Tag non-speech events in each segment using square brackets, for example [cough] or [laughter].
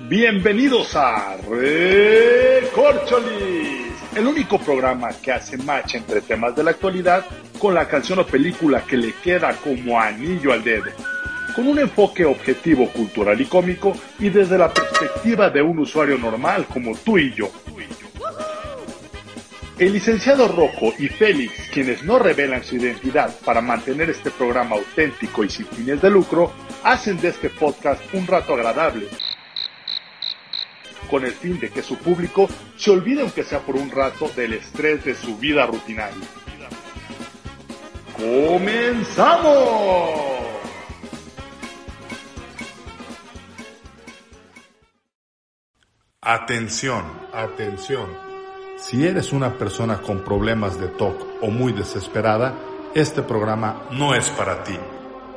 Bienvenidos a Recorcholis, el único programa que hace match entre temas de la actualidad con la canción o película que le queda como anillo al dedo, con un enfoque objetivo, cultural y cómico y desde la perspectiva de un usuario normal como tú y yo. El licenciado Rocco y Félix, quienes no revelan su identidad para mantener este programa auténtico y sin fines de lucro, hacen de este podcast un rato agradable con el fin de que su público se olvide aunque sea por un rato del estrés de su vida rutinaria. ¡Comenzamos! Atención, atención. Si eres una persona con problemas de TOC o muy desesperada, este programa no es para ti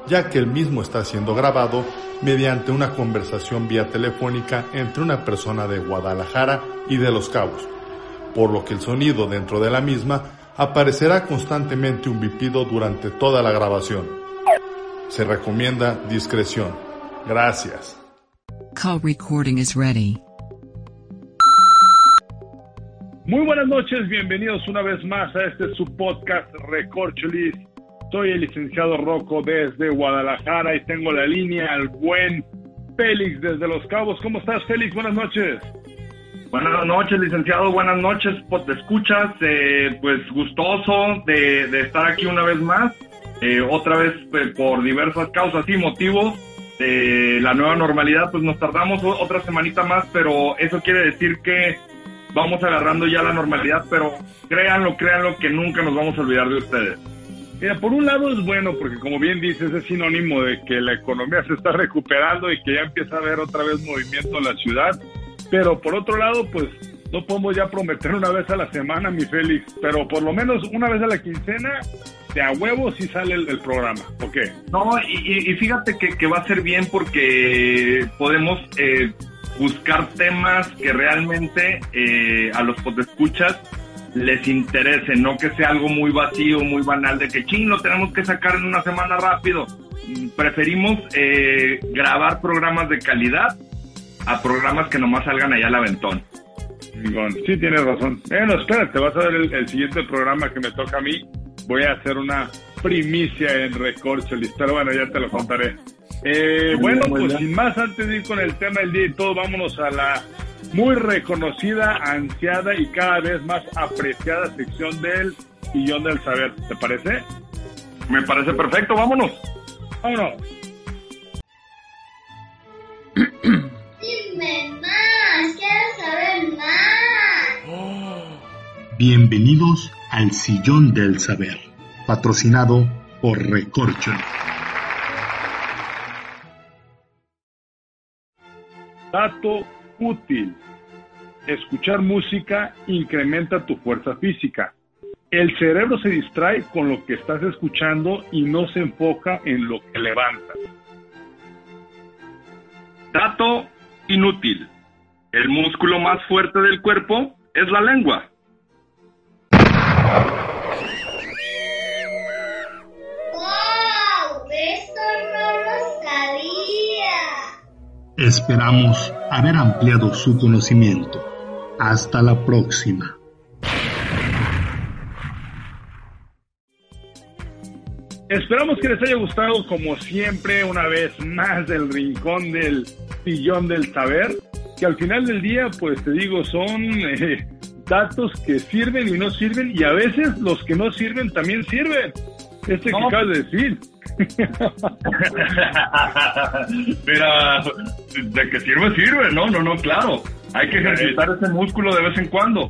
ya que el mismo está siendo grabado mediante una conversación vía telefónica entre una persona de Guadalajara y de Los Cabos, por lo que el sonido dentro de la misma aparecerá constantemente un bipido durante toda la grabación. Se recomienda discreción. Gracias. Call recording is ready. Muy buenas noches, bienvenidos una vez más a este subpodcast Recorcholis soy el licenciado Rocco desde Guadalajara y tengo la línea al buen Félix desde Los Cabos. ¿Cómo estás, Félix? Buenas noches. Buenas noches, licenciado. Buenas noches. Pues te escuchas, eh, pues gustoso de, estar aquí una vez más. Eh, otra vez pues, por diversas causas y motivos de la nueva normalidad, pues nos tardamos otra semanita más, pero eso quiere decir que vamos agarrando ya la normalidad, pero créanlo, créanlo que nunca nos vamos a olvidar de ustedes. Mira, por un lado es bueno porque como bien dices es sinónimo de que la economía se está recuperando y que ya empieza a haber otra vez movimiento en la ciudad, pero por otro lado pues no podemos ya prometer una vez a la semana, mi Félix, pero por lo menos una vez a la quincena de a huevo si sale el, programa, ¿ok? No, y, fíjate que, va a ser bien porque podemos eh, buscar temas que realmente eh, a los escuchas les interese, no que sea algo muy vacío, muy banal, de que ching, lo tenemos que sacar en una semana rápido. Preferimos eh, grabar programas de calidad a programas que nomás salgan allá al aventón. Sí, tienes razón. Bueno, espérate, vas a ver el, siguiente programa que me toca a mí. Voy a hacer una primicia en Recorcholis, pero bueno, ya te lo contaré. Eh, bueno, pues sin más, antes de ir con el tema del día y todo, vámonos a la muy reconocida, ansiada y cada vez más apreciada sección del Sillón del Saber. ¿Te parece? Me parece perfecto, vámonos. Vámonos. Dime más, quiero saber más. Bienvenidos al Sillón del Saber, patrocinado por Recorcho. Dato útil. Escuchar música incrementa tu fuerza física. El cerebro se distrae con lo que estás escuchando y no se enfoca en lo que levantas. Dato inútil. El músculo más fuerte del cuerpo es la lengua. Esperamos haber ampliado su conocimiento. Hasta la próxima. Esperamos que les haya gustado como siempre una vez más del rincón del sillón del saber, que al final del día pues te digo son eh, datos que sirven y no sirven y a veces los que no sirven también sirven. Este que acabas de decir. [laughs] Mira, de que sirve, sirve, no, no, no, claro. Hay que ejercitar ese músculo de vez en cuando.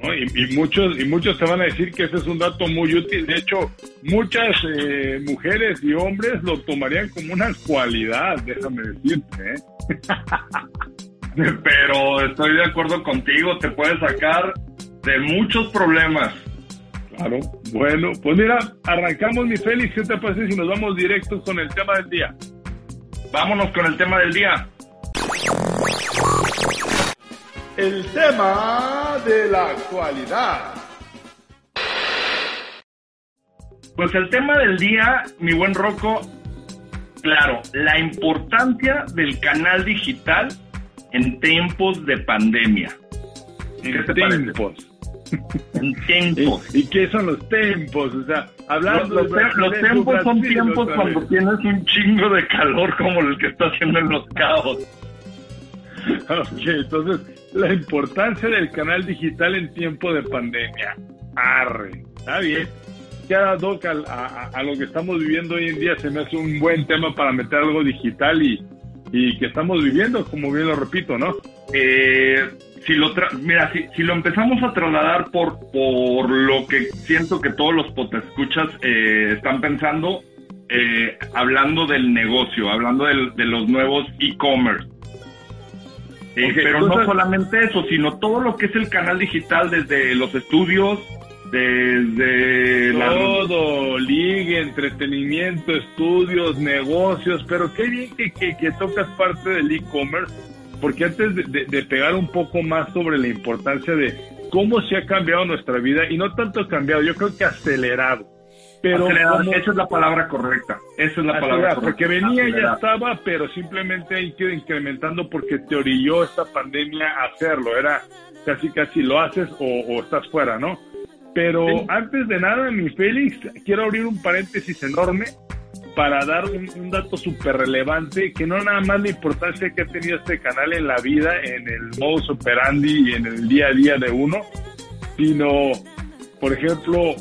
Y, muchos y muchos te van a decir que ese es un dato muy útil. De hecho, muchas eh, mujeres y hombres lo tomarían como una cualidad, déjame decirte. ¿eh? [laughs] Pero estoy de acuerdo contigo, te puede sacar de muchos problemas. Claro. Bueno, pues mira, arrancamos mi Félix. ¿Qué te parece si nos vamos directos con el tema del día? Vámonos con el tema del día. El tema de la actualidad. Pues el tema del día, mi buen Rocco, claro, la importancia del canal digital en tiempos de pandemia. ¿Qué En te parece? En tiempos. ¿Y, y qué son los tiempos? O sea, Los, hablando los, de los tiempos son tiempos cuando tienes un chingo de calor como el que está haciendo en los cabos. Ok, entonces, la importancia del canal digital en tiempo de pandemia. Arre, está bien. Ya, Doc, a, a- a lo que estamos viviendo hoy en día se me hace un buen tema para meter algo digital y, y que estamos viviendo, como bien lo repito, ¿no? Eh, si lo tra- mira, si, si lo empezamos a trasladar por, por lo que siento que todos los potescuchas eh, están pensando, eh, hablando del negocio, hablando del- de los nuevos e-commerce. Eh, pero no solamente eso, sino todo lo que es el canal digital desde los estudios, desde la... Todo, ligue, entretenimiento, estudios, negocios, pero qué bien que, que, que tocas parte del e-commerce, porque antes de, de- de pegar un poco más sobre la importancia de cómo se ha cambiado nuestra vida, y no tanto cambiado, yo creo que acelerado, pero Acelerado, como- esa es la palabra correcta. Esa es la palabra acelerado, correcta. porque venía y ya Acelerado. estaba, pero simplemente ha ido incrementando porque te orilló esta pandemia a hacerlo, era casi casi lo haces o, o estás fuera, ¿no? Pero Sí. antes de nada, mi Félix, quiero abrir un paréntesis enorme para dar un, dato súper relevante, que no nada más la importancia que ha tenido este canal en la vida, en el modus operandi y en el día a día de uno, sino, por ejemplo,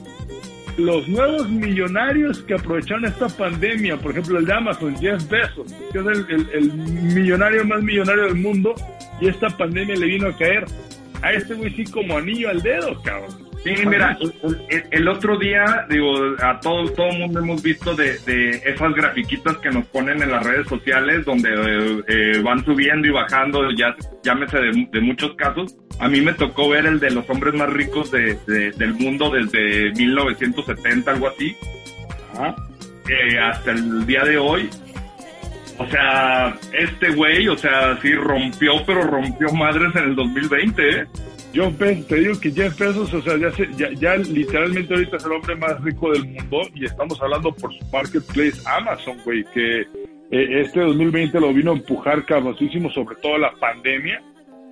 los nuevos millonarios que aprovecharon esta pandemia, por ejemplo el de Amazon, Jeff Bezos, que es el, el- el millonario más millonario del mundo, y esta pandemia le vino a caer a este güey sí como anillo al dedo, cabrón. Sí, mira, el, otro día, digo, a todo todo el mundo hemos visto de, de esas grafiquitas que nos ponen en las redes sociales donde eh, eh, van subiendo y bajando, ya llámese de, de muchos casos. A mí me tocó ver el de los hombres más ricos de, de- del mundo desde 1970, algo así, Ajá. eh, hasta el día de hoy. O sea, este güey, o sea, sí rompió, pero rompió madres en el 2020, ¿eh? Yo pe- te digo que Jeff Bezos, o sea, ya, se- ya, literalmente ahorita es el hombre más rico del mundo y estamos hablando por su marketplace Amazon, güey, que eh, este 2020 lo vino a empujar cabrosísimo, sobre todo la pandemia,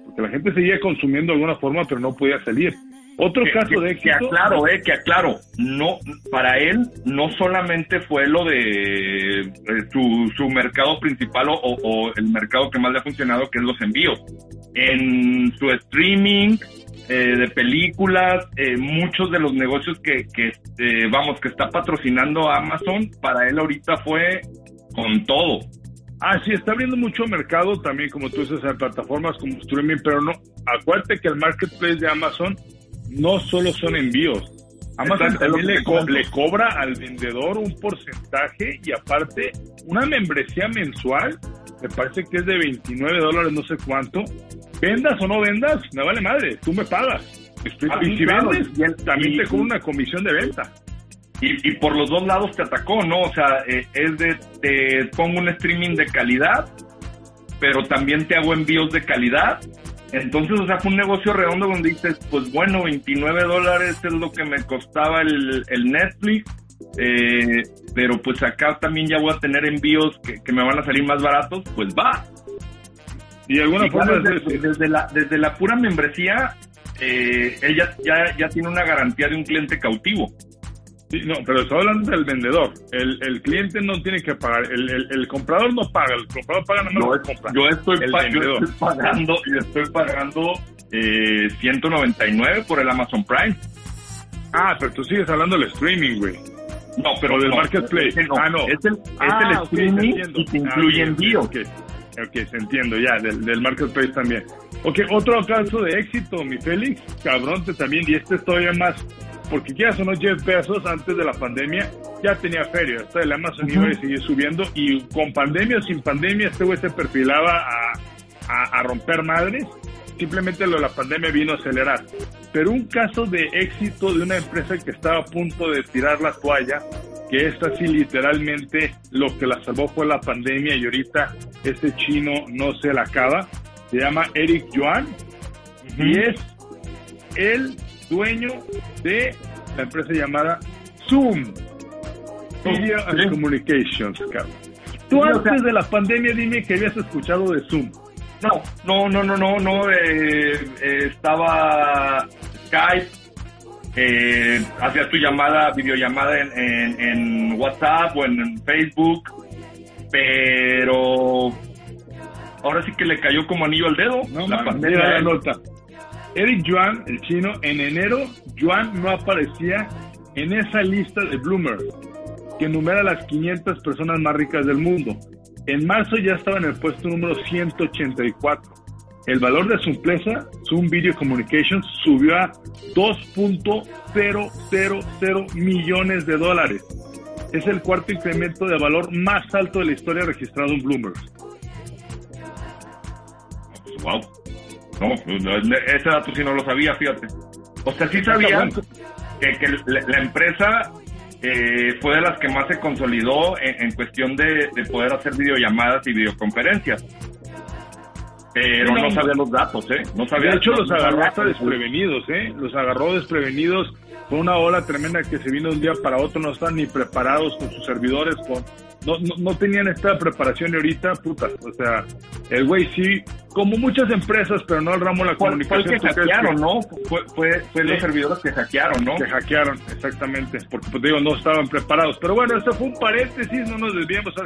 porque la gente seguía consumiendo de alguna forma, pero no podía salir. Otro que, caso que- de que aclaro, eh, que aclaro, no, para él no solamente fue lo de eh, su, su mercado principal o, o el mercado que más le ha funcionado, que es los envíos. En su streaming eh, de películas, eh, muchos de los negocios que, que eh, vamos, que está patrocinando Amazon, para él ahorita fue con todo. Ah, sí, está abriendo mucho mercado también, como tú dices, en plataformas como streaming, pero no, acuérdate que el marketplace de Amazon no solo son envíos. Amazon Exacto, también le, co- le cobra al vendedor un porcentaje y aparte una membresía mensual, me parece que es de 29 dólares, no sé cuánto. Vendas o no vendas, me vale madre, tú me pagas. ¿Me explico? Ah, y si claro, vendes, y el- también y- te cobra una comisión de venta. Y, y por los dos lados te atacó, ¿no? O sea, eh, es de, te pongo un streaming de calidad, pero también te hago envíos de calidad. Entonces, o sea, fue un negocio redondo donde dices, pues bueno, 29 dólares es lo que me costaba el, el Netflix, eh, pero pues acá también ya voy a tener envíos que, que me van a salir más baratos, pues va. Y de alguna Y forma desde, desde la, desde la pura membresía, eh, ella ya, ya tiene una garantía de un cliente cautivo. Sí, no, pero estoy hablando del vendedor. El, el cliente no tiene que pagar. El, el, el comprador no paga. El comprador paga nada más yo, compra. yo estoy, yo estoy pagando, yo estoy pagando eh, 199 por el Amazon Prime. Ah, pero tú sigues hablando del streaming, güey. No, pero O del no, marketplace. no, Ah, no. Es el, Ah, streaming y te Ah, incluye ok, envíos. Ok, ok, te entiendo ya, del, del marketplace también. Ok, otro caso de éxito, mi Félix, cabrón, te también, y este es todavía más, porque o no, Jeff Bezos antes de la pandemia ya tenía feria, hasta el Amazon iba a seguir subiendo, y con pandemia o sin pandemia, este güey se perfilaba a, a, a romper madres, simplemente lo de la pandemia vino a acelerar. Pero un caso de éxito de una empresa que estaba a punto de tirar la toalla, que esta sí literalmente lo que la salvó fue la pandemia y ahorita ese chino no se la acaba, se llama Eric Yuan y es el dueño de la empresa llamada Zoom. Media and Sí. Communications, cabrón. Tú o antes sea- de la pandemia dime que habías escuchado de Zoom. No, no, no, no, no, no. eh, eh, estaba Skype, eh, hacías tu llamada, videollamada en, en, en WhatsApp o en Facebook, pero ahora sí que le cayó como anillo al dedo. No, la pandemia. mira la nota. Eric Yuan, el chino, en enero, Yuan no aparecía en esa lista de Bloomberg, que enumera las 500 personas más ricas del mundo. En marzo ya estaba en el puesto número 184. El valor de su empresa, Zoom Video Communications, subió a 2.000 millones de dólares. Es el cuarto incremento de valor más alto de la historia registrado en Bloomberg. Wow. No, ese dato sí no lo sabía, fíjate. O sea, sí sabía que, que la, la empresa eh, fue de las que más se consolidó en, en cuestión de, de poder hacer videollamadas y videoconferencias. Pero No, no sabía los datos, ¿eh? No sabía De hecho, los agarró hasta desprevenidos, ¿eh? Los agarró desprevenidos. Fue una ola tremenda que se vino de un día para otro. No estaban ni preparados con sus servidores. Con, no, no, no tenían esta preparación y ahorita, puta. O sea, el güey sí, como muchas empresas, pero no el ramo de la Fue, fue el comunicación. que ¿tú crees hackearon, que- ¿no? Fue, fue, fue Sí. los servidores que hackearon, ¿no? que hackearon, exactamente, porque pues digo, no estaban preparados. Pero bueno, este fue un paréntesis, no nos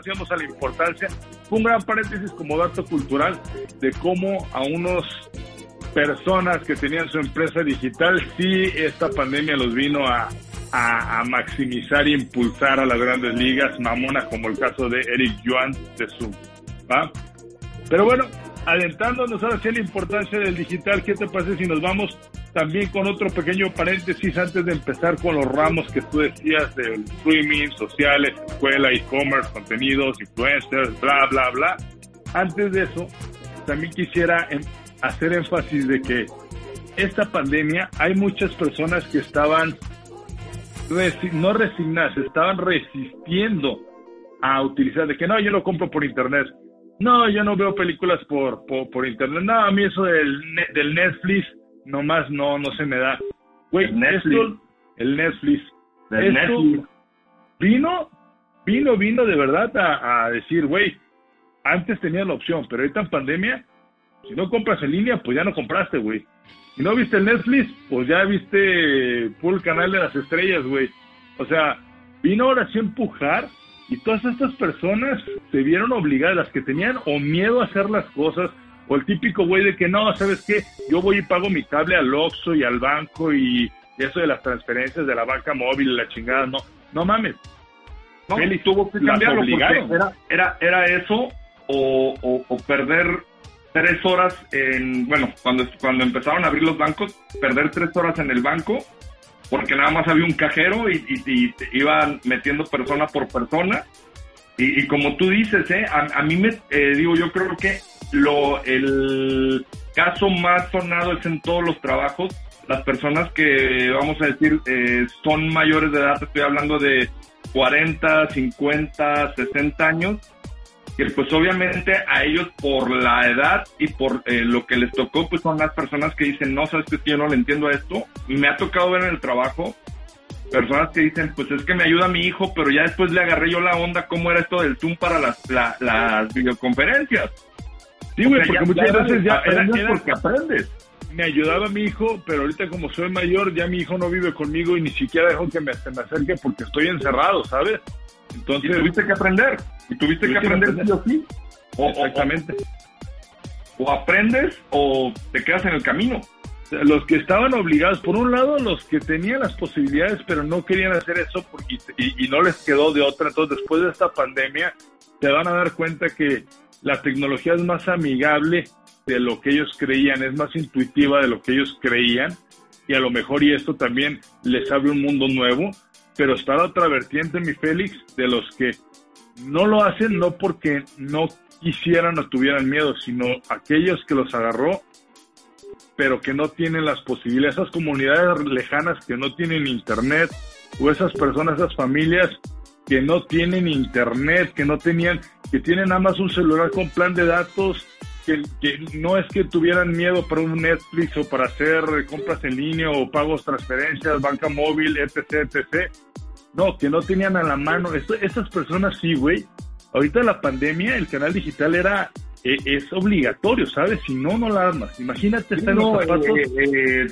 sí vamos a la importancia. Fue un gran paréntesis como dato cultural de cómo a unos personas que tenían su empresa digital, sí esta pandemia los vino a, a, maximizar e impulsar a las grandes ligas, mamona, como el caso de Eric Yuan de Zoom. ¿va? Pero bueno, adentrándonos ahora sí a la importancia del digital, ¿qué te parece si nos vamos también con otro pequeño paréntesis antes de empezar con los ramos que tú decías del streaming, sociales, escuela, e-commerce, contenidos, influencers, bla, bla, bla? Antes de eso, también quisiera em- hacer énfasis de que esta pandemia hay muchas personas que estaban resi- no resignadas, estaban resistiendo a utilizar, de que no, yo lo compro por internet. No, yo no veo películas por, por, por internet. No, a mí eso del, del Netflix nomás no, no se me da. Güey, El Netflix. esto, el Netflix. Vino, vino, vino de verdad a, a decir, güey, antes tenías la opción, pero ahorita en pandemia, si no compras en línea, pues ya no compraste, güey. Si no viste el Netflix, pues ya viste full canal de las estrellas, güey. O sea, vino ahora sí a empujar y todas estas personas se vieron obligadas, las que tenían o miedo a hacer las cosas, o el típico güey de que no, ¿sabes qué? Yo voy y pago mi cable al Oxxo y al banco y eso de las transferencias de la banca móvil, la chingada, no, no mames. No, Félix, tuvo que las cambiarlo porque obligaron. era, era, era eso o, o, o perder tres horas en, bueno, cuando, cuando empezaron a abrir los bancos, perder tres horas en el banco porque nada más había un cajero y, y, y iban metiendo persona por persona. Y, y como tú dices, ¿eh? a, a mí me, eh, digo, yo creo que lo, el caso más sonado es en todos los trabajos. Las personas que, vamos a decir, eh, son mayores de edad, estoy hablando de 40, 50, 60 años, que pues obviamente a ellos por la edad y por eh, lo que les tocó, pues son las personas que dicen, no, sabes que yo no le entiendo a esto. Me ha tocado ver en el trabajo personas que dicen, pues es que me ayuda mi hijo, pero ya después le agarré yo la onda cómo era esto del Zoom para las, la- las videoconferencias. Sí, güey, O sea, porque ya- muchas veces ya aprendes era- era- porque aprendes. me ayudaba mi hijo, pero ahorita como soy mayor, ya mi hijo no vive conmigo y ni siquiera dejo que me, se me acerque porque estoy encerrado, ¿sabes? Y Entonces, tuviste que aprender. Y tuviste que Tuviste que aprender aprender. sí o sí. O, o- exactamente. o aprendes o te quedas en el camino. Los que estaban obligados, por un lado, los que tenían las posibilidades, pero no querían hacer eso porque, y, y no les quedó de otra. Entonces, después de esta pandemia, se van a dar cuenta que la tecnología es más amigable de lo que ellos creían, es más intuitiva de lo que ellos creían. Y a lo mejor, y esto también les abre un mundo nuevo, pero está la otra vertiente, mi Félix, de los que no lo hacen no porque no quisieran o tuvieran miedo, sino aquellos que los agarró pero que no tienen las posibilidades, esas comunidades lejanas que no tienen internet, o esas personas, esas familias que no tienen internet, que no tenían, que tienen nada más un celular con plan de datos, que, que no es que tuvieran miedo para un Netflix o para hacer compras en línea o pagos, transferencias, banca móvil, etc, etc. No, que no tenían a la mano. Esto- esas personas sí, güey. Ahorita la pandemia, el canal digital era e- es obligatorio, ¿sabes? Si no, no la armas. Imagínate estar en los zapatos. eh, eh,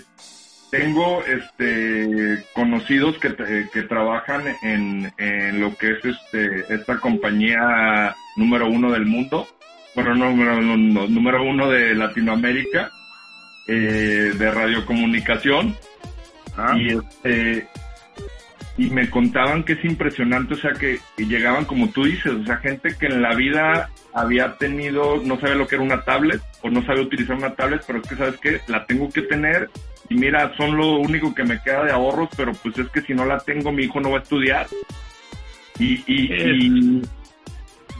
tengo este conocidos que, te- que trabajan en, en lo que es este esta compañía número uno del mundo, bueno, número, número uno de Latinoamérica, eh, de radiocomunicación, Ah, y este y me contaban que es impresionante, o sea que llegaban como tú dices, o sea gente que en la vida había tenido, no sabe lo que era una tablet o no sabe utilizar una tablet, pero es que sabes que la tengo que tener y mira, son lo único que me queda de ahorros, pero pues es que si no la tengo mi hijo no va a estudiar. Y, y, y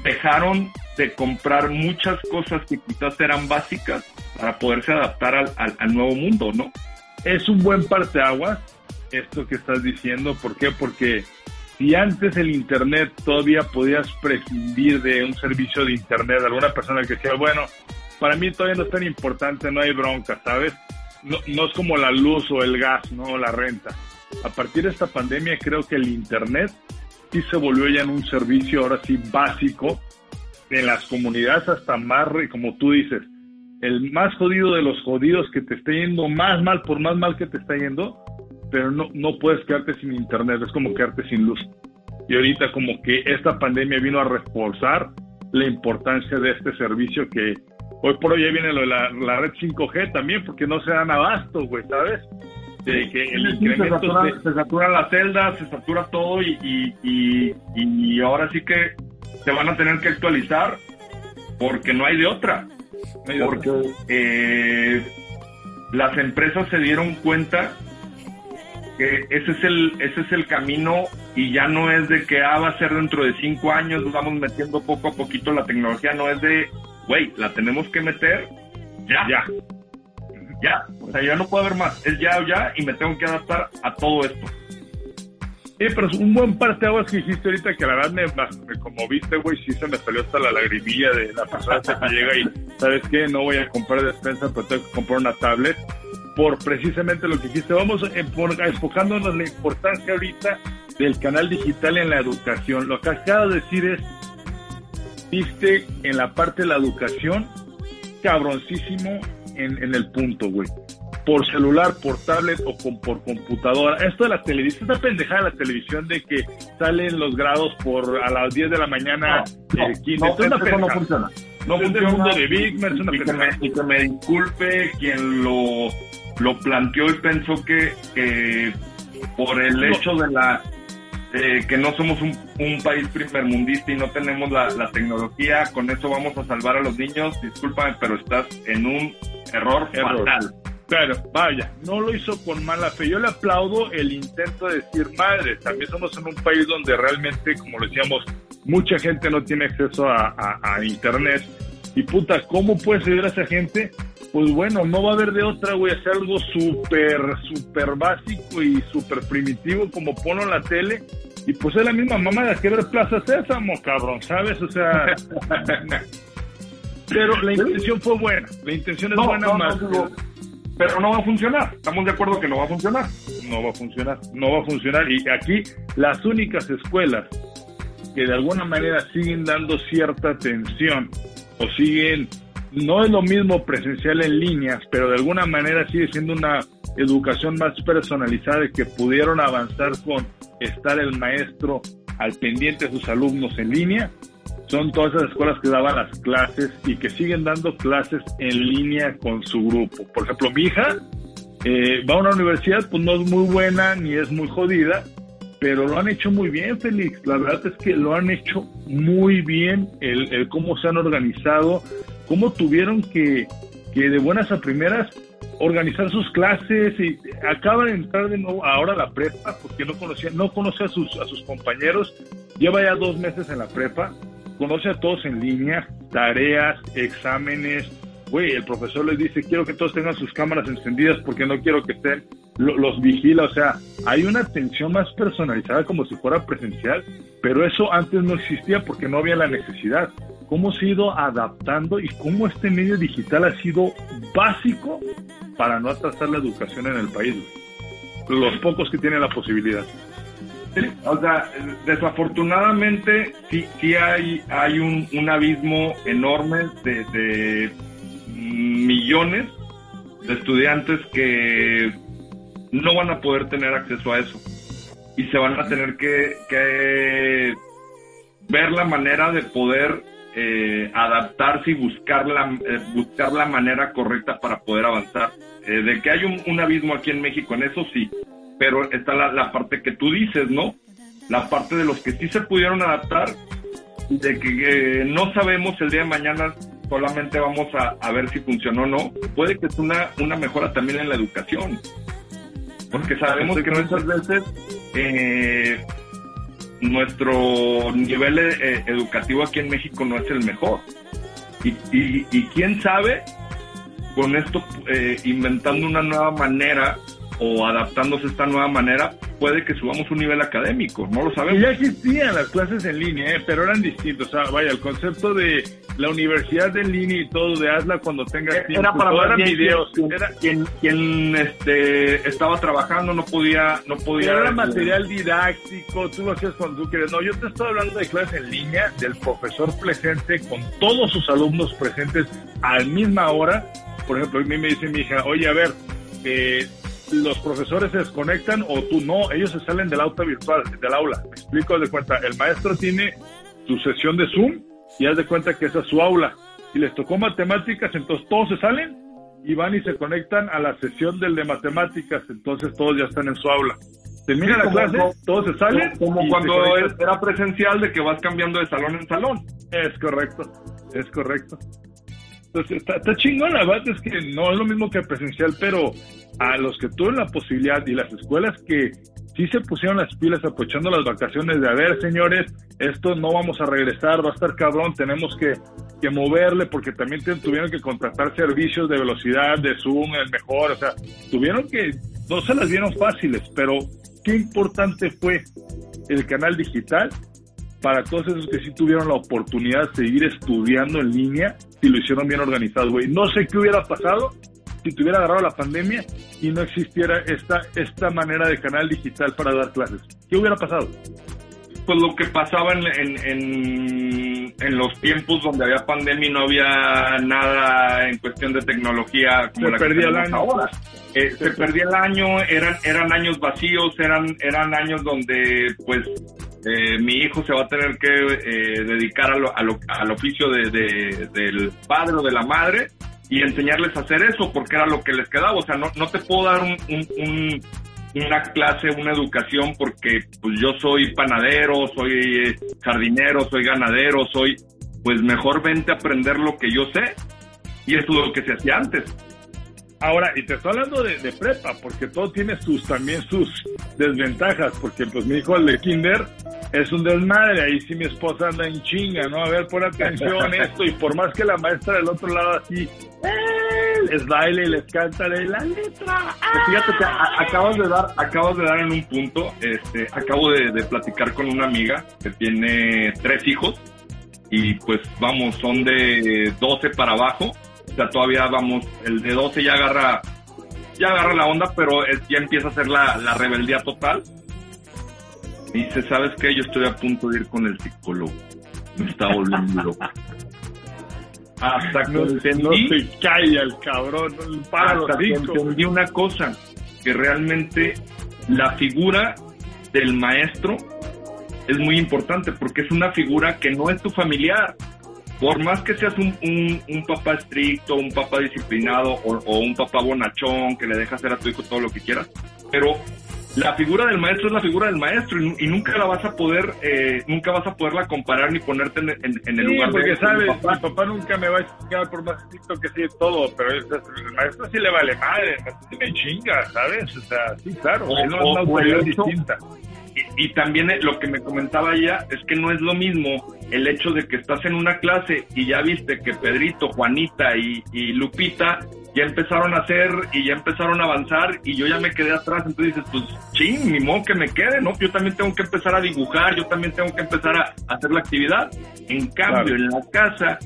dejaron de comprar muchas cosas que quizás eran básicas para poderse adaptar al, al, nuevo mundo, ¿no? es un buen parteaguas esto que estás diciendo. ¿Por qué? Porque si antes el Internet todavía podías prescindir de un servicio de Internet, alguna persona que decía, bueno, para mí todavía no es tan importante, no hay bronca, ¿sabes? No, no es como la luz o el gas, ¿no? La renta. A partir de esta pandemia creo que el Internet sí se volvió ya en un servicio ahora sí básico en las comunidades hasta más, como tú dices, el más jodido de los jodidos que te esté yendo más mal por más mal que te está yendo, pero no, no puedes quedarte sin internet, es como quedarte sin luz. Y ahorita como que esta pandemia vino a reforzar la importancia de este servicio que hoy por hoy ya viene lo de la, la red 5G también, porque no se dan abasto, güey, ¿sabes? De que el Sí, se, incremento satura, de- se satura la celda, se satura todo y, y, y, y ahora sí que se van a tener que actualizar porque no hay de otra. Porque eh, las empresas se dieron cuenta que ese es el ese es el camino y ya no es de que ah, va a ser dentro de cinco años, vamos metiendo poco a poquito la tecnología, no es de, güey, la tenemos que meter ya, ya. Ya, o sea, ya no puede haber más, es ya o ya y me tengo que adaptar a todo esto. Sí, pero es un buen parteaguas que hiciste ahorita que la verdad me, me conmoviste, güey. Sí se me salió hasta la lagrimilla de la persona que llega y, ¿sabes qué? No voy a comprar despensa, pero tengo que comprar una tablet. Por precisamente lo que dijiste. Vamos empor- enfocándonos en la importancia ahorita del canal digital en la educación. Lo que acabas de decir es, viste en la parte de la educación, cabroncísimo en, en el punto, güey por celular, por tablet o con, por computadora. Esto de la televisión, esta pendejada de la televisión de que salen los grados por a las 10 de la mañana, No, eh, 15. no, Esto es una eso no funciona. No funciona. mundo de Bigmer, es una y, que me, y que me disculpe quien lo, lo planteó y pensó que eh, por el hecho de la eh, que no somos un, un país primermundista y no tenemos la, la tecnología, con eso vamos a salvar a los niños. Discúlpame, pero estás en un error, Error. fatal. Pero, vaya, no lo hizo con mala fe. Yo le aplaudo el intento de decir, madre, también somos en un país donde realmente, como lo decíamos, mucha gente no tiene acceso a, a- a Internet. Y puta, ¿cómo puedes ayudar a esa gente? Pues bueno, no va a haber de otra, güey, hacer algo súper, súper básico y súper primitivo como ponlo en la tele. Y pues es la misma mamada que ver Plaza Sésamo, cabrón, ¿sabes? O sea... [laughs] Pero la intención fue buena. La intención es No, buena no, no, más. digo, pero no va a funcionar. Estamos de acuerdo que no va a funcionar. no va a funcionar, no va a funcionar. Y aquí las únicas escuelas que de alguna manera siguen dando cierta atención o siguen, no es lo mismo presencial en líneas, pero de alguna manera sigue siendo una educación más personalizada que pudieron avanzar con estar el maestro al pendiente de sus alumnos en línea. Son todas esas escuelas que daban las clases y que siguen dando clases en línea con su grupo. Por ejemplo, mi hija eh, va a una universidad, pues no es muy buena ni es muy jodida, pero lo han hecho muy bien, Félix. La verdad es que lo han hecho muy bien, el, el cómo se han organizado, cómo tuvieron que, que de buenas a primeras organizar sus clases y acaban de entrar de nuevo ahora la prepa porque no conocía, no conoce a sus, a sus compañeros, lleva ya dos meses en la prepa, conoce a todos en línea, tareas, exámenes, güey, el profesor les dice, quiero que todos tengan sus cámaras encendidas porque no quiero que estén, lo- los vigila, o sea, hay una atención más personalizada como si fuera presencial, pero eso antes no existía porque no había la necesidad. ¿Cómo se ha ido adaptando y cómo este medio digital ha sido básico para no atrasar la educación en el país? Los pocos que tienen la posibilidad. O sea, desafortunadamente sí, sí hay, hay un, un abismo enorme de, de millones de estudiantes que no van a poder tener acceso a eso y se van a tener que, que ver la manera de poder eh, adaptarse y buscar la, eh, buscar la manera correcta para poder avanzar. Eh, de que hay un, un, abismo aquí en México en eso sí, pero está la, la, parte que tú dices, ¿no? La parte de los que sí se pudieron adaptar, de que no sabemos el día de mañana solamente vamos a, ver si funcionó o no. Puede que es una, una mejora también en la educación, porque sabemos que muchas veces eh, nuestro nivel eh, educativo aquí en México no es el mejor. Y, y, y quién sabe, con esto, eh, inventando una nueva manera o adaptándose a esta nueva manera, puede que subamos un nivel académico, no lo sabemos. Y ya existían las clases en línea, ¿eh? pero eran distintos. O sea, vaya, el concepto de la universidad en línea y todo, de hazla cuando tengas tiempo. Era para eran bien, videos. Quien, era, quien, quien, este, estaba trabajando no podía... No podía era material didáctico, tú lo hacías cuando tú quieres. No, yo te estoy hablando de clases en línea, del profesor presente con todos sus alumnos presentes a la misma hora. Por ejemplo, a mí me dice mi hija, oye, a ver, eh, los profesores se desconectan o tú no, ellos se salen del aula virtual, del aula. Me explico, de cuenta, el maestro tiene su sesión de Zoom y haz de cuenta que esa es su aula. Y les tocó matemáticas, entonces todos se salen y van y se conectan a la sesión del de matemáticas, entonces todos ya están en su aula. Termina Sí, la clase, todos se salen. Como cuando era presencial de que vas cambiando de salón en salón. Es correcto, es correcto. Está, está chingón, la verdad es que no es lo mismo que presencial, pero a los que tuvieron la posibilidad y las escuelas que sí se pusieron las pilas aprovechando las vacaciones de, a ver, señores, esto no vamos a regresar, va a estar cabrón, tenemos que, que moverle porque también tuvieron que contratar servicios de velocidad, de Zoom, el mejor, o sea, tuvieron que, no se las vieron fáciles, pero qué importante fue el canal digital para todos esos que sí tuvieron la oportunidad de seguir estudiando en línea y lo hicieron bien organizado, güey. No sé qué hubiera pasado si te hubiera agarrado la pandemia y no existiera esta, esta manera de canal digital para dar clases. ¿Qué hubiera pasado? Pues lo que pasaba en, en, en, en los tiempos donde había pandemia y no había nada en cuestión de tecnología como Se la que perdía el año. ahora. Eh, se perdía el año, eran, eran años vacíos, eran, eran años donde pues eh, mi hijo se va a tener que eh, dedicar a lo- a lo- al oficio de, de- del padre o de la madre y enseñarles a hacer eso porque era lo que les quedaba. O sea, no, no te puedo dar un, un- un- una clase, una educación porque pues yo soy panadero, soy eh, jardinero, soy ganadero, soy pues mejor vente a aprender lo que yo sé. Y eso es lo que se hacía antes. Ahora, y te estoy hablando de, de prepa, porque todo tiene sus también sus desventajas, porque pues mi hijo el de kinder es un desmadre, ahí sí mi esposa anda en chinga, ¿no? A ver, pon atención [laughs] esto, y por más que la maestra del otro lado así, ¡eh! les baile y les canta de la letra. Pues Fíjate que a- acabas de dar, acabas de dar en un punto, este, acabo de, de platicar con una amiga que tiene tres hijos y pues vamos, son de 12 para abajo, o sea, todavía vamos, el de 12 ya agarra, ya agarra la onda, pero es- ya empieza a ser la, la rebeldía total. Y dice, ¿sabes qué? Yo estoy a punto de ir con el psicólogo. Me está volviendo loco. Hasta que No, entendí no se calla el cabrón, para los hasta que entendí una cosa, que realmente la figura del maestro es muy importante porque es una figura que no es tu familiar. Por más que seas un, un- un papá estricto, un papá disciplinado o, o un papá bonachón que le deja hacer a tu hijo todo lo que quieras, pero la figura del maestro es la figura del maestro y, nu- y nunca la vas a poder, eh, nunca vas a poderla comparar ni ponerte en, en- en el Sí, lugar porque de sabes, papá. mi papá nunca me va a chingar por más estricto que sea todo, pero el maestro sí le vale madre, el maestro sí me chinga, ¿sabes? O sea, sí, claro, O- es una o- autoridad distinta. Y, y también eh, lo que me comentaba ella es que no es lo mismo el hecho de que estás en una clase y ya viste que Pedrito, Juanita y, y Lupita ya empezaron a hacer y ya empezaron a avanzar y yo ya me quedé atrás. Entonces dices, pues ching, ni modo que me quede, ¿no? Yo también tengo que empezar a dibujar, yo también tengo que empezar a, a hacer la actividad. En cambio, Claro. en la casa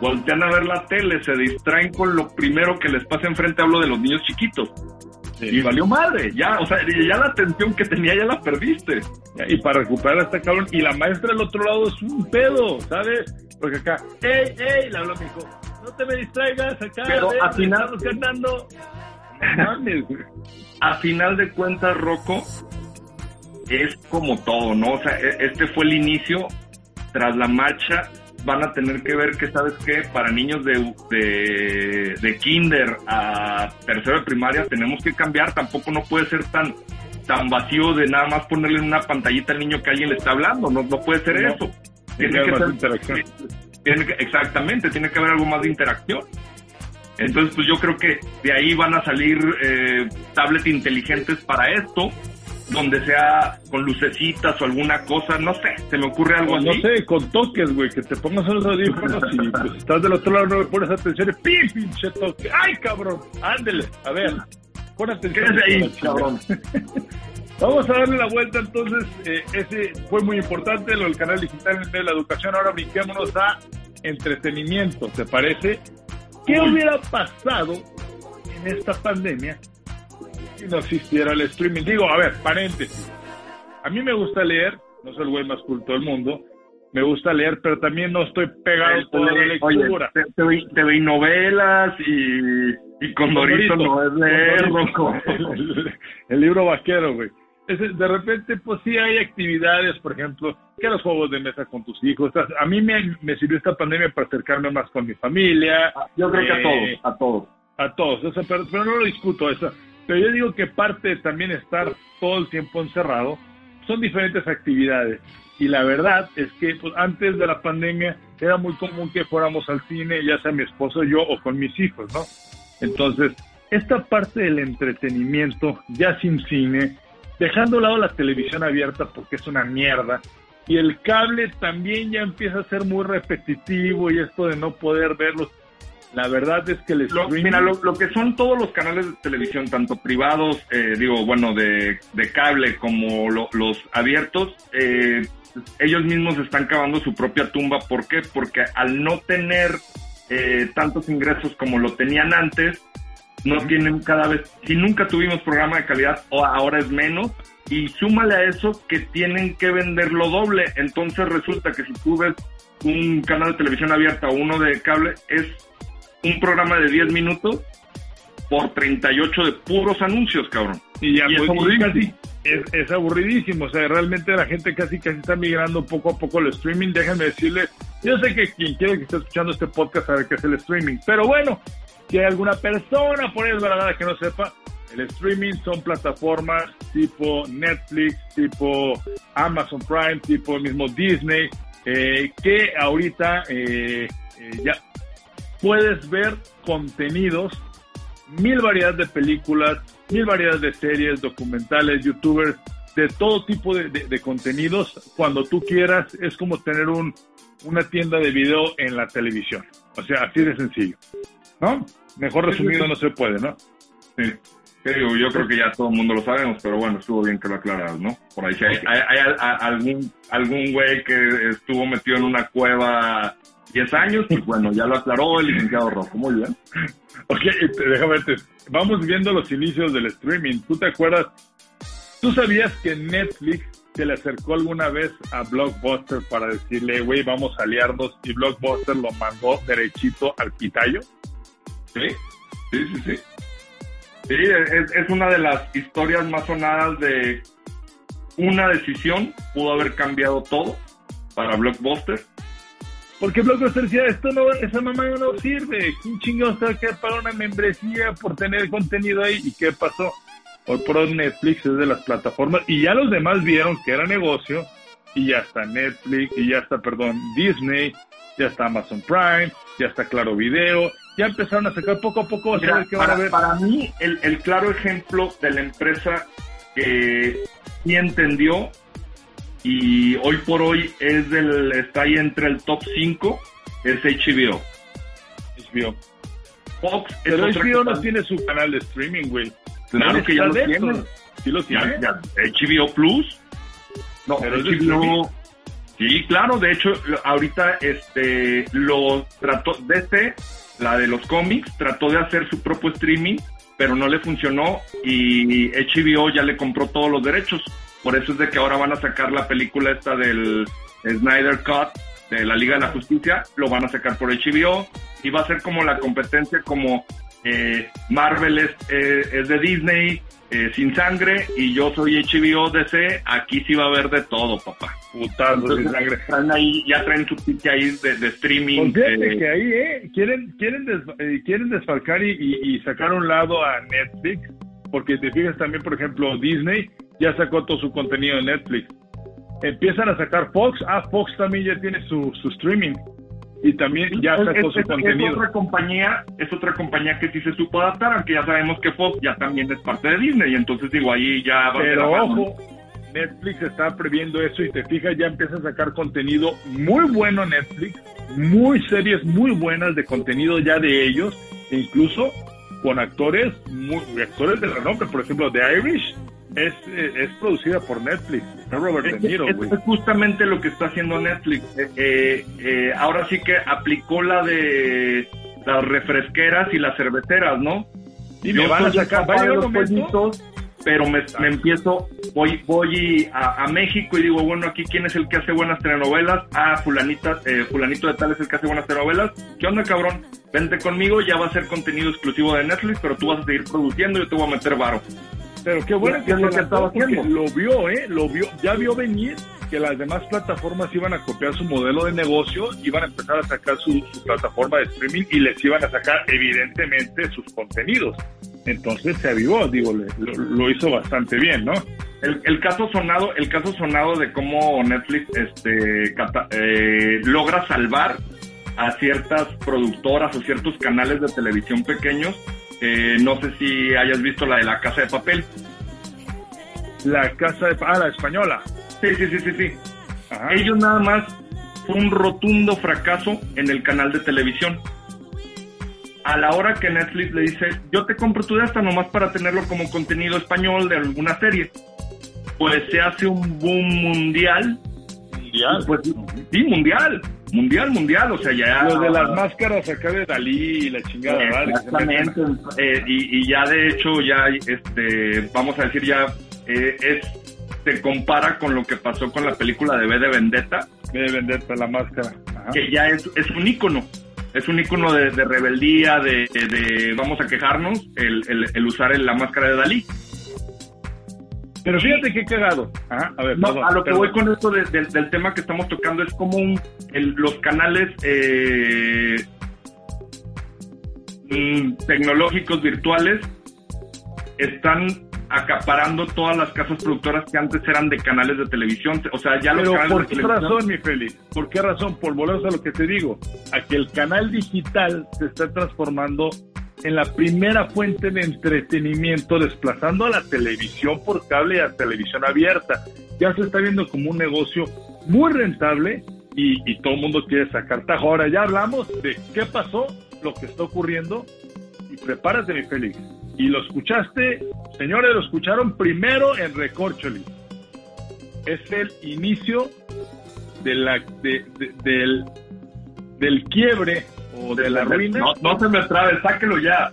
voltean a ver la tele, se distraen con lo primero que les pasa enfrente, hablo de los niños chiquitos Y valió madre, ya, o sea, ya la atención que tenía ya la perdiste. Y para recuperar a esta cabrón, y la maestra del otro lado es un pedo, ¿sabes? Porque acá, ¡ey, ey! Le habló a mi hijo, no te me distraigas acá, Pero ven, al final- [laughs] güey. a final de cuentas, Rocco, es como todo, ¿no? O sea, e- este fue el inicio. Tras la marcha, van a tener que ver que, ¿sabes qué? Para niños de, de, de kinder a tercero de primaria tenemos que cambiar. Tampoco no puede ser tan tan vacío de nada más ponerle en una pantallita al niño que alguien le está hablando. No, no puede ser No. eso. Tiene que ser- interacción. tiene que- exactamente, tiene que haber algo más de interacción. Entonces, pues yo creo que de ahí van a salir eh, tablets inteligentes para esto, donde sea con lucecitas o alguna cosa, no sé, se me ocurre algo Pues no así. sé, con toques, güey, que te pongas unos audífonos y pues [laughs] estás del otro lado, no me pones atención y ¡pim! pinche toque. ¡Ay, cabrón! Ándele, a ver, pon atención. Quédese ahí, cabrón. [laughs] Vamos a darle la vuelta entonces, eh, ese fue muy importante, lo del canal digital en medio de la educación, ahora brinquémonos a entretenimiento, ¿te parece? ¿Qué hubiera pasado en esta pandemia si no existiera el streaming? Digo, a ver, paréntesis, a mí me gusta leer, no soy el güey más culto del mundo, me gusta leer, pero también no estoy pegado toda la Oye, lectura. te, te te vi novelas y, y Condorito no es leer. Rocco. El, [laughs] el- el libro vaquero, güey. De repente, pues sí hay actividades, por ejemplo, que los juegos de mesa con tus hijos. O sea, A mí me, me sirvió esta pandemia para acercarme más con mi familia. Yo creo que a Eh, todos, a todos. a todos, o sea, pero, pero no lo discuto eso. Pero yo digo que parte de también estar todo el tiempo encerrado son diferentes actividades. Y la verdad es que pues, antes de la pandemia era muy común que fuéramos al cine, ya sea mi esposo, yo o con mis hijos, ¿no? Entonces, esta parte del entretenimiento, ya sin cine, dejando a lado la televisión abierta porque es una mierda, y el cable también ya empieza a ser muy repetitivo y esto de no poder verlos. La verdad es que el Lo, mira, lo, lo que son todos los canales de televisión, tanto privados, eh, digo, bueno, de, de cable como lo- los abiertos, eh, ellos mismos están cavando su propia tumba. ¿Por qué? Porque al no tener eh, tantos ingresos como lo tenían antes, no tienen cada vez, si nunca tuvimos programa de calidad, ahora es menos, y súmale a eso que tienen que venderlo doble. Entonces resulta que si tú ves un canal de televisión abierta o uno de cable, es un programa de 10 minutos por 38 de puros anuncios, cabrón. Y ya Y es aburridísimo. es, es aburridísimo. O sea, realmente la gente casi casi está migrando poco a poco al streaming. Déjenme decirles, yo sé que quien quiere que esté escuchando este podcast sabe qué es el streaming. Pero bueno, si hay alguna persona por ahí desbalagada que no sepa, el streaming son plataformas tipo Netflix, tipo Amazon Prime, tipo el mismo Disney, eh, que ahorita eh, eh, ya puedes ver contenidos mil variedades de películas, mil variedades de series, documentales, youtubers, de todo tipo de, de- de contenidos. Cuando tú quieras, es como tener un, una tienda de video en la televisión. O sea, así de sencillo. ¿No? Mejor resumido no se puede, ¿no? Sí. Digo, yo creo que ya todo el mundo lo sabemos, pero bueno, estuvo bien que lo aclararas, ¿no? Por ahí si hay, hay- hay algún algún güey que estuvo metido en una cueva 10 años, pues bueno, ya lo aclaró el licenciado Rojo. Muy bien. Ok, déjame ver. Vamos viendo los inicios del streaming. ¿Tú te acuerdas? ¿Tú sabías que Netflix se le acercó alguna vez a Blockbuster para decirle, güey, vamos a aliarnos? Y Blockbuster lo mandó derechito al pitayo. Sí, sí, sí, sí. Sí, es, es una de las historias más sonadas de una decisión pudo haber cambiado todo para Blockbuster. Porque Blockbuster decía, esto no, esa mamá no sirve. ¿Quién va a querer pagar una membresía por tener contenido ahí? ¿Y qué pasó? Hoy por hoy Netflix es de las plataformas y ya los demás vieron que era negocio y ya está Netflix y ya está, perdón, Disney, ya está Amazon Prime, ya está Claro Video, ya empezaron a sacar poco a poco, Mira, van a para, ver. para mí, el, el claro ejemplo de la empresa que sí entendió y hoy por hoy es del, está ahí entre el top 5 es HBO. HBO. Fox es Pero HBO no tiene su canal de streaming, güey. Claro que ya lo tiene. Sí lo tiene. ya, HBO Plus. No, Pero HBO. Sí, claro, de hecho, ahorita este lo trató, DC, la de los cómics, trató de hacer su propio streaming pero no le funcionó y HBO ya le compró todos los derechos. Por eso es de que ahora van a sacar la película esta del Snyder Cut de la Liga de la Justicia, lo van a sacar por HBO y va a ser como la competencia como eh, Marvel es, eh, es de Disney, eh, sin sangre y yo soy HBO DC, aquí sí va a haber de todo, papá. Putazo sin sangre. Están ahí, ya traen su pique ahí de, de streaming. Pues eh, que ahí, ¿eh? Quieren, quieren, des- eh, quieren desfalcar y, y- y sacar a un lado a Netflix, porque te fijas también, por ejemplo, Disney ya sacó todo su contenido en Netflix. Empiezan a sacar Fox, ah, Fox también ya tiene su, su streaming. Y también ya sacó es- su es- contenido. Es otra compañía, es otra compañía que sí se supo adaptar, aunque ya sabemos que Fox ya también es parte de Disney, entonces digo, ahí ya va Pero ojo, Netflix está previendo eso y te fijas, ya empieza a sacar contenido muy bueno Netflix, muy series muy buenas de contenido ya de ellos, e incluso con actores, muy, actores de renombre, por ejemplo, The Irish es, eh, es producida por Netflix, es Robert Es, De Niro, es- güey. es justamente lo que está haciendo Netflix. Eh, eh, eh, ahora sí que aplicó la de las refresqueras y las cerveceras, ¿no? Y me van a sacar, papá va a de llegar un los momento, pollitos, pero me, me empiezo, voy voy a, a México y digo, bueno, aquí quién es el que hace buenas telenovelas, ah, fulanita, eh, fulanito de tal es el que hace buenas telenovelas, ¿qué onda cabrón? Vente conmigo, ya va a ser contenido exclusivo de Netflix, pero tú vas a seguir produciendo y yo te voy a meter varo. Pero qué bueno que es lo que estaba haciendo. lo vio, ¿eh? Lo vio, ya vio venir que las demás plataformas iban a copiar su modelo de negocio, iban a empezar a sacar su, su plataforma de streaming y les iban a sacar evidentemente sus contenidos. Entonces se avivó, digo, le- lo, lo hizo bastante bien, ¿no? El, el caso sonado, el caso sonado de cómo Netflix este cata- eh, logra salvar a ciertas productoras o ciertos canales de televisión pequeños. Eh, no sé si hayas visto la de la Casa de Papel. La casa de... Ah, la española. Sí, sí, sí, sí, sí. Ajá. Ellos nada más fue un rotundo fracaso en el canal de televisión. A la hora que Netflix le dice, yo te compro tu esta nomás para tenerlo como contenido español de alguna serie, pues se hace un boom mundial Mundial. Pues, sí, mundial, mundial, mundial, o sea, ya... Lo de las máscaras acá de Dalí y la chingada, ¿vale? Exactamente, eh, y, y ya de hecho ya, este, vamos a decir ya, eh, es, se compara con lo que pasó con la película de B de Vendetta, De venderte la máscara. Ajá. que ya es, es un ícono, es un ícono de, de rebeldía, de, de vamos a quejarnos, el, el, el usar el- la máscara de Dalí. Pero fíjate qué cagado. Ajá, a ver, No, perdón, a lo que perdón. voy con esto de- del- del tema que estamos tocando es como un, el- los canales eh, mm, tecnológicos virtuales están acaparando todas las casas productoras que antes eran de canales de televisión. O sea, ya los Pero canales ¿por qué razón, mi Félix? ¿Por qué razón? Por volvemos a lo que te digo, a que el canal digital se está transformando en la primera fuente de entretenimiento, desplazando a la televisión por cable y a televisión abierta. Ya se está viendo como un negocio muy rentable y, todo el mundo quiere sacar tajo. Ahora ya hablamos de qué pasó, lo que está ocurriendo y prepárate, mi Félix. Y lo escuchaste, señores, lo escucharon primero en Recorcholi. Es el inicio de la, de- de- del, del quiebre o de la ruina. No, no se me trabe, sáquelo ya.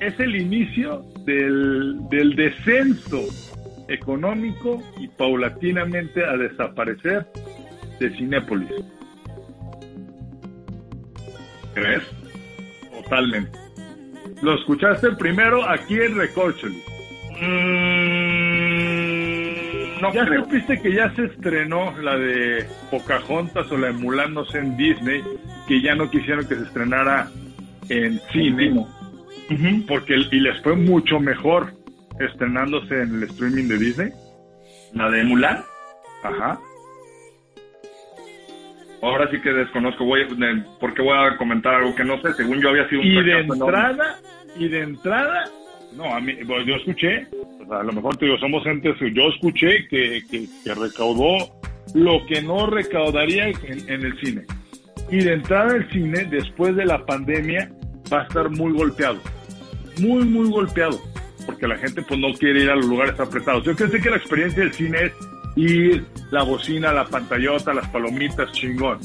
Es el inicio del, del descenso económico y paulatinamente a desaparecer de Cinépolis. ¿Crees? Totalmente. Lo escuchaste primero aquí en Recorcholi. Mm, no ya creo. supiste que ya se estrenó la de Pocahontas o la de Mulan, no sé, en Disney, que ya no quisieron que se estrenara en cine, porque y les fue mucho mejor estrenándose en el streaming de Disney. La de Mulan. Ajá. Ahora sí que desconozco, voy, porque voy a comentar algo que no sé, según yo había sido un Y de enorme. entrada, y de entrada, no, a mí, bueno, yo escuché, o sea, a lo mejor te digo, somos gente, yo escuché que, que, que recaudó lo que no recaudaría en, en el cine. Y de entrada el cine, después de la pandemia, va a estar muy golpeado. Muy, muy golpeado. Porque la gente pues no quiere ir a los lugares apretados. Yo pensé que la experiencia del cine es ir, la bocina, la pantallota, las palomitas, chingón.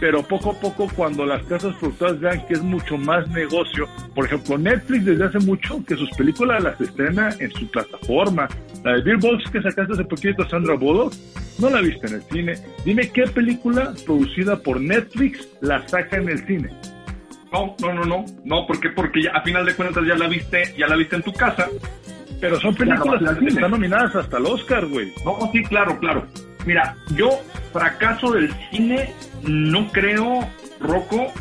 Pero poco a poco cuando las casas productoras vean que es mucho más negocio, por ejemplo, Netflix desde hace mucho que sus películas las estrena en su plataforma. La de Bill Box que sacaste hace poquito, Sandra Bullock, no la viste en el cine. Dime qué película producida por Netflix la saca en el cine. No, no, no, no, no, ¿por qué? Porque ya, a final de cuentas ya la viste, ya la viste en tu casa. Pero son películas Claro, que están nominadas hasta el Oscar, güey. No, sí, claro, claro. Mira, yo fracaso del cine no creo, Rocco,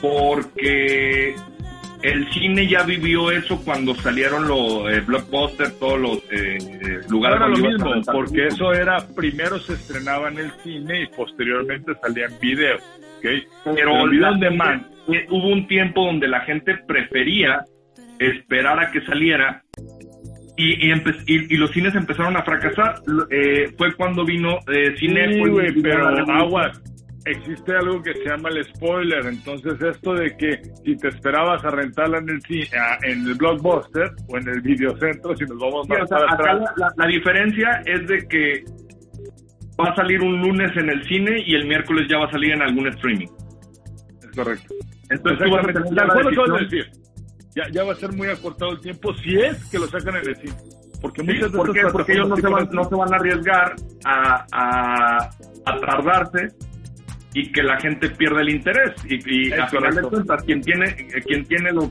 porque el cine ya vivió eso cuando salieron los eh, blockbusters, todos los eh, eh, No lugares era lo mismo, porque eso era, primero se estrenaba en el cine y posteriormente salía en video, ¿ok? Pero video demand, hubo un tiempo donde la gente prefería esperar a que saliera y, y, empe- y- y los cines empezaron a fracasar. Eh, fue cuando vino eh, Sí, Cinépolis güey, y vino pero aguas. Existe algo que se llama el spoiler, entonces esto de que si te esperabas a rentarla en el en el blockbuster o en el videocentro, si nos vamos Sí, más o sea, para acá atrás, la, la- la diferencia es de que va a salir un lunes en el cine y el miércoles ya va a salir en algún streaming. es correcto. Entonces tú vas a tener De la decir. Ya, ya va a ser muy acortado el tiempo si es que lo sacan en el cine. Porque Sí, muchas de ¿por qué? Porque ellos no se, van, no se van a arriesgar a, a, a tardarse y que la gente pierda el interés. Y, y a final de cuentas, quien tiene, eh, quien tiene los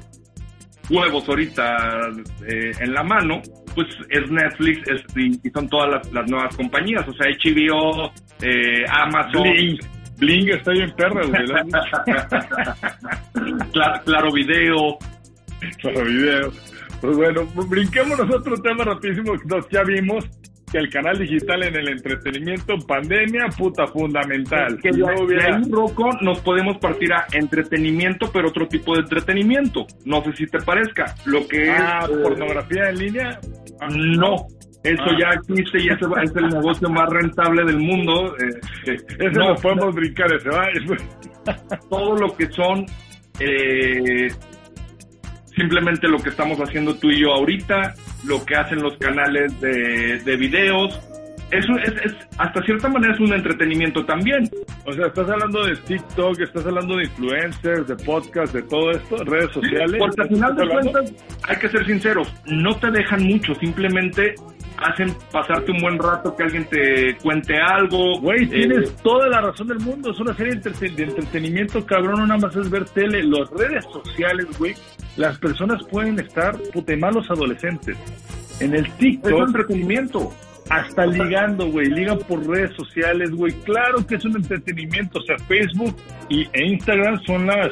huevos ahorita eh, en la mano, pues es Netflix es- y, y son todas las, las nuevas compañías, o sea, HBO, eh, Amazon, Bling. Bling está bien perra, güey. [laughs] Claro Video, Para video. Pues bueno, brinquémonos otro tema rapidísimo. Nos ya vimos que el canal digital en el entretenimiento, pandemia, puta fundamental. que de, no hubiera- ahí, Rocco, nos podemos partir a entretenimiento, pero otro tipo de entretenimiento. No sé si te parezca. Lo que Ah, es... eh, pornografía en línea. Ah, No, eso Ah. ya existe y ese es el negocio más rentable del mundo. eh, Ese no, podemos brincar, ese va. todo lo que son eh, simplemente lo que estamos haciendo tú y yo ahorita, lo que hacen los canales de, de videos. Eso es, es- hasta cierta manera es un entretenimiento también. O sea, estás hablando de TikTok, estás hablando de influencers, de podcast, de todo esto, redes sociales. Porque al final de cuentas, hay que ser sinceros, no te dejan mucho, simplemente hacen pasarte un buen rato que alguien te cuente algo. Güey, eh, tienes toda la razón del mundo. Es una serie de, entreten- de entretenimiento, cabrón. No nada más es ver tele. Las redes sociales, güey. Las personas pueden estar, puta, y más los adolescentes. En el es TikTok, entretenimiento. Hasta ligando, güey. Ligan por redes sociales, güey. Claro que es un entretenimiento. O sea, Facebook y, e Instagram son las,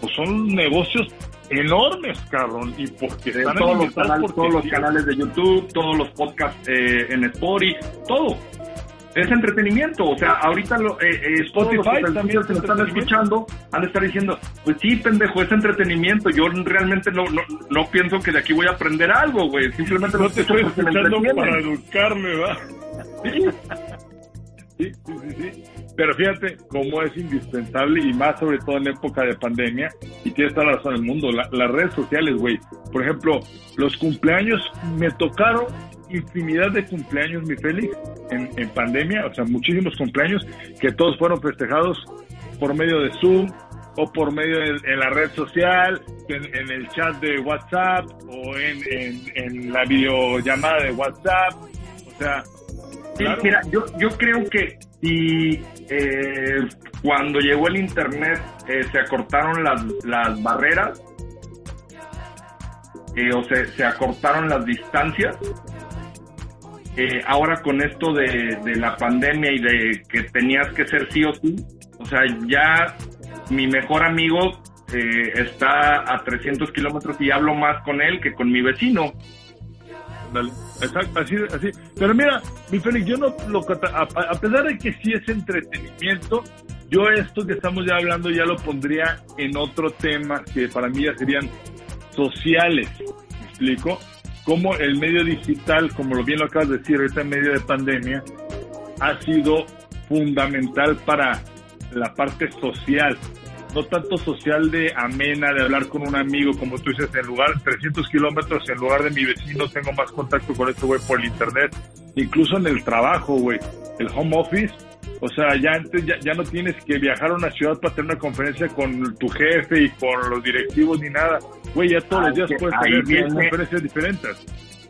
pues son negocios enormes, cabrón. Y porque están todos, los canales, todos los canales de YouTube, todos los podcasts eh, en Spotify, todo. Es entretenimiento, o sea, ahorita lo, eh, eh, Spotify también lo están escuchando han de estar diciendo, pues sí, pendejo, es entretenimiento. Yo realmente no, no, no pienso que de aquí voy a aprender algo, güey. Simplemente No te estoy escuchando para educarme, ¿va? Sí, sí, sí, sí. Pero fíjate cómo es indispensable y más sobre todo en época de pandemia. Y tienes toda la razón del mundo. la- las redes sociales, güey. Por ejemplo, los cumpleaños me tocaron infinidad de cumpleaños, mi Félix, en, en pandemia. O sea, muchísimos cumpleaños que todos fueron festejados por medio de Zoom o por medio de en la red social, en, en el chat de WhatsApp o en, en, en la videollamada de WhatsApp. O sea, Sí, mira, yo, yo creo que si eh, cuando llegó el internet eh, se acortaron las, las barreras eh, o se, se acortaron las distancias, eh, ahora con esto de, la pandemia y de que tenías que ser sí o sí, o sea, ya mi mejor amigo eh, está a 300 kilómetros y hablo más con él que con mi vecino. Exacto, así, así. Pero mira, mi Félix, yo no lo a, a pesar de que sí es entretenimiento, yo esto que estamos ya hablando ya lo pondría en otro tema que para mí ya serían sociales. ¿Me explico? Como el medio digital, como lo bien lo acabas de decir, en medio de pandemia, ha sido fundamental para la parte social. No tanto social de amena, de hablar con un amigo, como tú dices, en lugar 300 kilómetros, en lugar de mi vecino, tengo más contacto con este güey por el internet. Incluso en el trabajo, güey. El home office O sea, ya antes ya, ya no tienes que viajar a una ciudad para tener una conferencia con tu jefe y con los directivos ni nada. Güey, ya todos Ah, los días puedes tener viene- conferencias diferentes.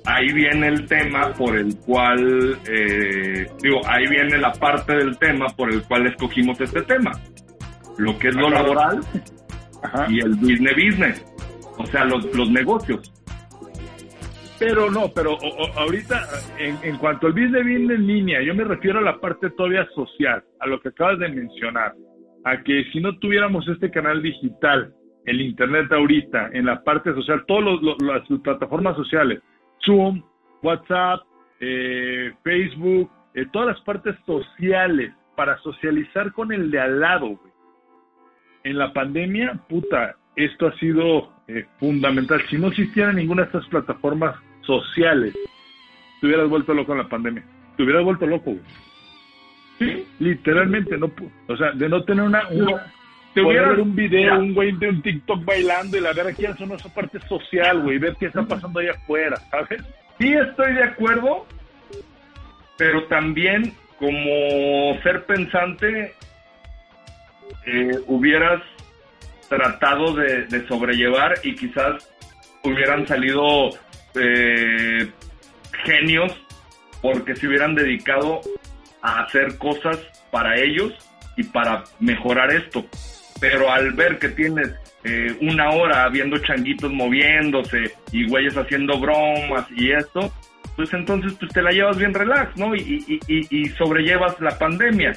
ahí viene el tema por el cual, eh, digo, ahí viene la parte del tema por el cual escogimos este tema. Lo que es lo Ajá. laboral Ajá. y el business business. O sea, los, los negocios. Pero no, pero o- ahorita, en, en cuanto al business business en línea, yo me refiero a la parte todavía social, a lo que acabas de mencionar, a que si no tuviéramos este canal digital, el internet ahorita, en la parte social, todas las plataformas sociales, Zoom, WhatsApp, eh, Facebook, eh, todas las partes sociales para socializar con el de al lado, güey. En la pandemia, puta, esto ha sido eh, fundamental. Si no existiera ninguna de estas plataformas sociales, te hubieras vuelto loco en la pandemia. Te hubieras vuelto loco, güey. Sí, literalmente, no, o sea, de no tener una, una Te poder hubieras- ver un video, un güey de un TikTok bailando y la ver aquí eso no es esa parte social, güey, ver qué está pasando allá afuera, ¿sabes? Sí estoy de acuerdo, pero también como ser pensante eh, hubieras tratado de, de sobrellevar y quizás hubieran salido eh, genios porque se hubieran dedicado a hacer cosas para ellos y para mejorar esto. Pero al ver que tienes eh, una hora viendo changuitos moviéndose y güeyes haciendo bromas y esto, pues entonces pues te la llevas bien relax, ¿no? Y, y, y, y sobrellevas la pandemia.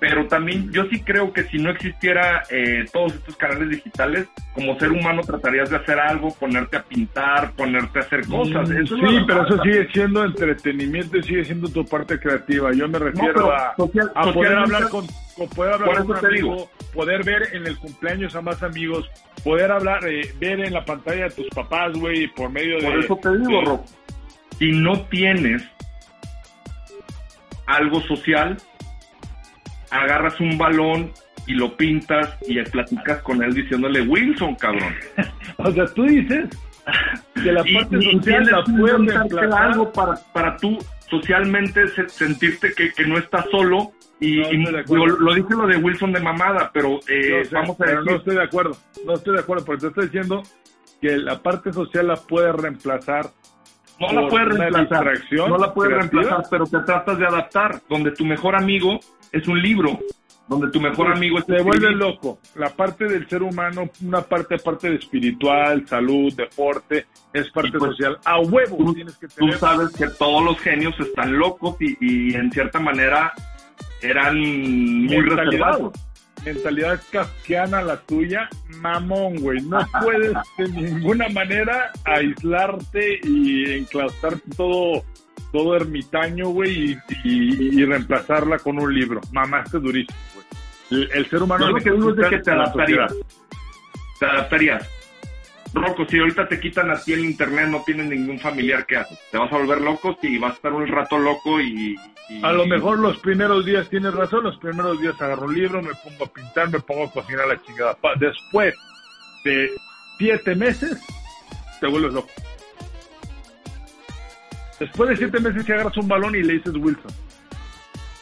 Pero también yo sí creo que si no existiera eh, todos estos canales digitales, como ser humano tratarías de hacer algo, ponerte a pintar, ponerte a hacer cosas. Eso Mm, sí, la pero eso sigue siendo entretenimiento y sigue siendo tu parte creativa. Yo me refiero a, social- a poder hablar con, poder hablar Por con un eso te amigo, digo. poder ver en el cumpleaños a más amigos, poder hablar, eh, ver en la pantalla a tus papás, güey, por medio de... Por eso te digo, de- Rob, si no tienes algo social, agarras un balón y lo pintas y platicas con él diciéndole Wilson, cabrón. [laughs] O sea, tú dices que la Y- parte y social tienes la algo para, para tú socialmente se- sentirte que, que no estás solo. Y, No, y lo, lo dije lo de Wilson de mamada, pero eh, sé, vamos a pero decir, no estoy de acuerdo, no estoy de acuerdo, porque te estoy diciendo que la parte social la puedes reemplazar. no la puedes reemplazar. No la puedes reemplazar, pero te tratas de adaptar. Donde tu mejor amigo es un libro. Donde tu mejor amigo es se vuelve loco. La parte del ser humano, una parte parte de espiritual, salud, deporte, es parte pues, social. A huevo Tú, tienes que tú tener sabes que todos los genios están locos y, y en cierta manera eran muy reservados. mentalidad kafkiana la tuya, mamón, güey. No puedes de ninguna manera aislarte y enclaustrarte todo todo ermitaño, güey, y, y- y reemplazarla con un libro. Mamaste durísimo, güey. El, el ser humano Yo lo que digo es de que te adaptarías. Te adaptarías. Rocco, si ahorita te quitan a ti el internet, no tienes ningún familiar, ¿qué haces? Te vas a volver loco y vas a estar un rato loco y... y- A lo mejor los primeros días tienes razón, los primeros días agarro un libro, me pongo a pintar, me pongo a cocinar la chingada. Después de siete meses, te vuelves loco. Después de siete meses que agarras un balón y le dices Wilson.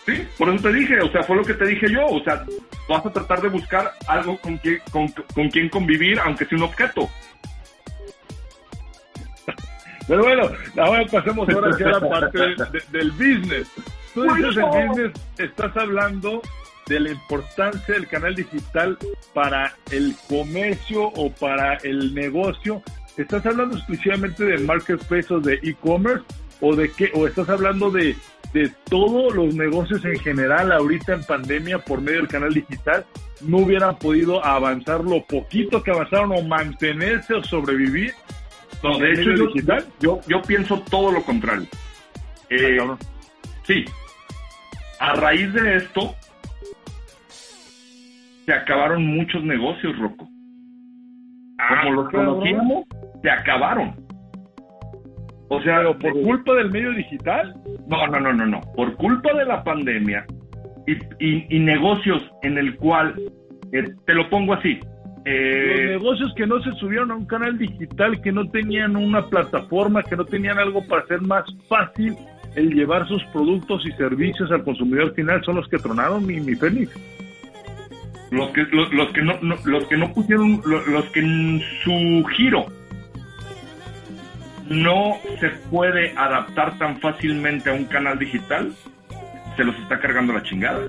Sí, por eso te dije, o sea, fue lo que te dije yo, o sea, vas a tratar de buscar algo con quien, con, con quien convivir, aunque sea un objeto. [laughs] Pero bueno, ahora pasemos ahora hacia la parte de- de- del business. Tú dices el business, estás hablando de la importancia del canal digital para el comercio o para el negocio. ¿Estás hablando exclusivamente de marketplace o de e-commerce? ¿O de qué? ¿O estás hablando de, de todos los negocios en general ahorita en pandemia por medio del canal digital? ¿No hubieran podido avanzar lo poquito que avanzaron o mantenerse o sobrevivir? No, ¿Con de hecho, yo, digital? yo, yo pienso todo lo contrario. Eh, Ah, cabrón. sí, a raíz de esto, se acabaron muchos negocios, Rocco. Como los Ah, conocíamos, se acabaron. O sea, Pero por culpa del medio digital. No, no, no, no, no. Por culpa de la pandemia y, y- y negocios en el cual, eh, te lo pongo así, Los eh, negocios que no se subieron a un canal digital, que no tenían una plataforma, que no tenían algo para hacer más fácil el llevar sus productos y servicios al consumidor final son los que tronaron mi, mi Félix. Los que, los, los que no, no- los que no pusieron, los, los que en su giro no se puede adaptar tan fácilmente a un canal digital, se los está cargando la chingada.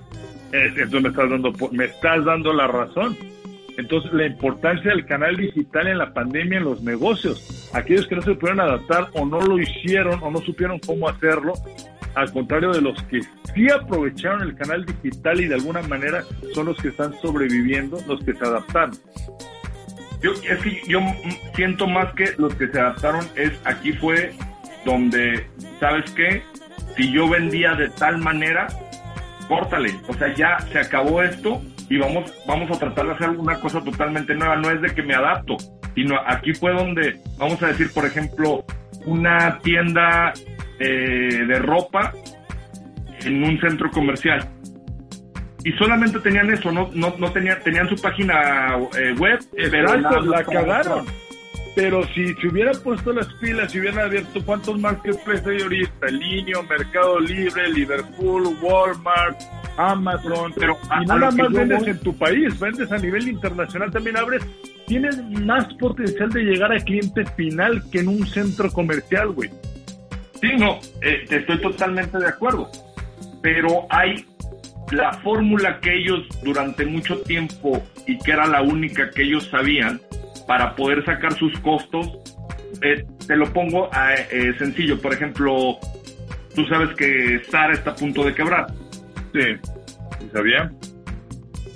Entonces me estás dando me estás dando la razón. Entonces la importancia del canal digital en la pandemia en los negocios, aquellos que no se pudieron adaptar o no lo hicieron o no supieron cómo hacerlo, al contrario de los que sí aprovecharon el canal digital y de alguna manera son los que están sobreviviendo, los que se adaptaron. Yo, es que yo siento más que los que se adaptaron es aquí fue donde, ¿sabes qué? Si yo vendía de tal manera, córtale. O sea, ya se acabó esto y vamos, vamos a tratar de hacer una cosa totalmente nueva. No es de que me adapto, sino aquí fue donde, vamos a decir, por ejemplo, una tienda eh, de ropa en un centro comercial. Y solamente tenían eso, no, no, no tenían, tenían su página eh, web. pero Exacto, la cagaron. Pero si se hubieran puesto las pilas, si hubieran abierto cuántos marketplaces hay ahorita, Linio, Mercado Libre, Liverpool, Walmart, Amazon, Pero a- y a nada más vendes voy- en tu país, vendes a nivel internacional, también abres, tienes más potencial de llegar al cliente final que en un centro comercial, güey. Sí, no, eh, estoy totalmente de acuerdo. Pero hay la fórmula que ellos durante mucho tiempo y que era la única que ellos sabían para poder sacar sus costos. eh, te lo pongo a, eh, sencillo. Por ejemplo, tú sabes que Sara está a punto de quebrar. Sí, ¿Sí ¿sabía?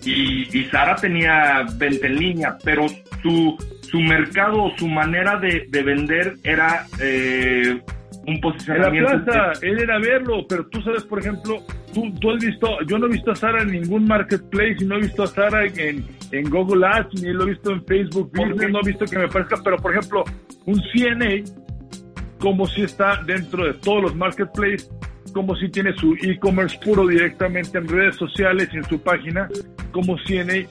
y, y Sara tenía venta en línea, pero su, su mercado, su manera de, de vender era eh, un En la posicionamiento. plaza, él era verlo, pero tú sabes, por ejemplo, tú, tú has visto, yo no he visto a Sara en ningún marketplace y no he visto a Sara en, en Google Ads, ni lo he visto en Facebook ¿Por Business, no he visto que me parezca, pero por ejemplo, un CNA, como si está dentro de todos los marketplaces, como si tiene su e-commerce puro directamente en redes sociales y en su página, como CNA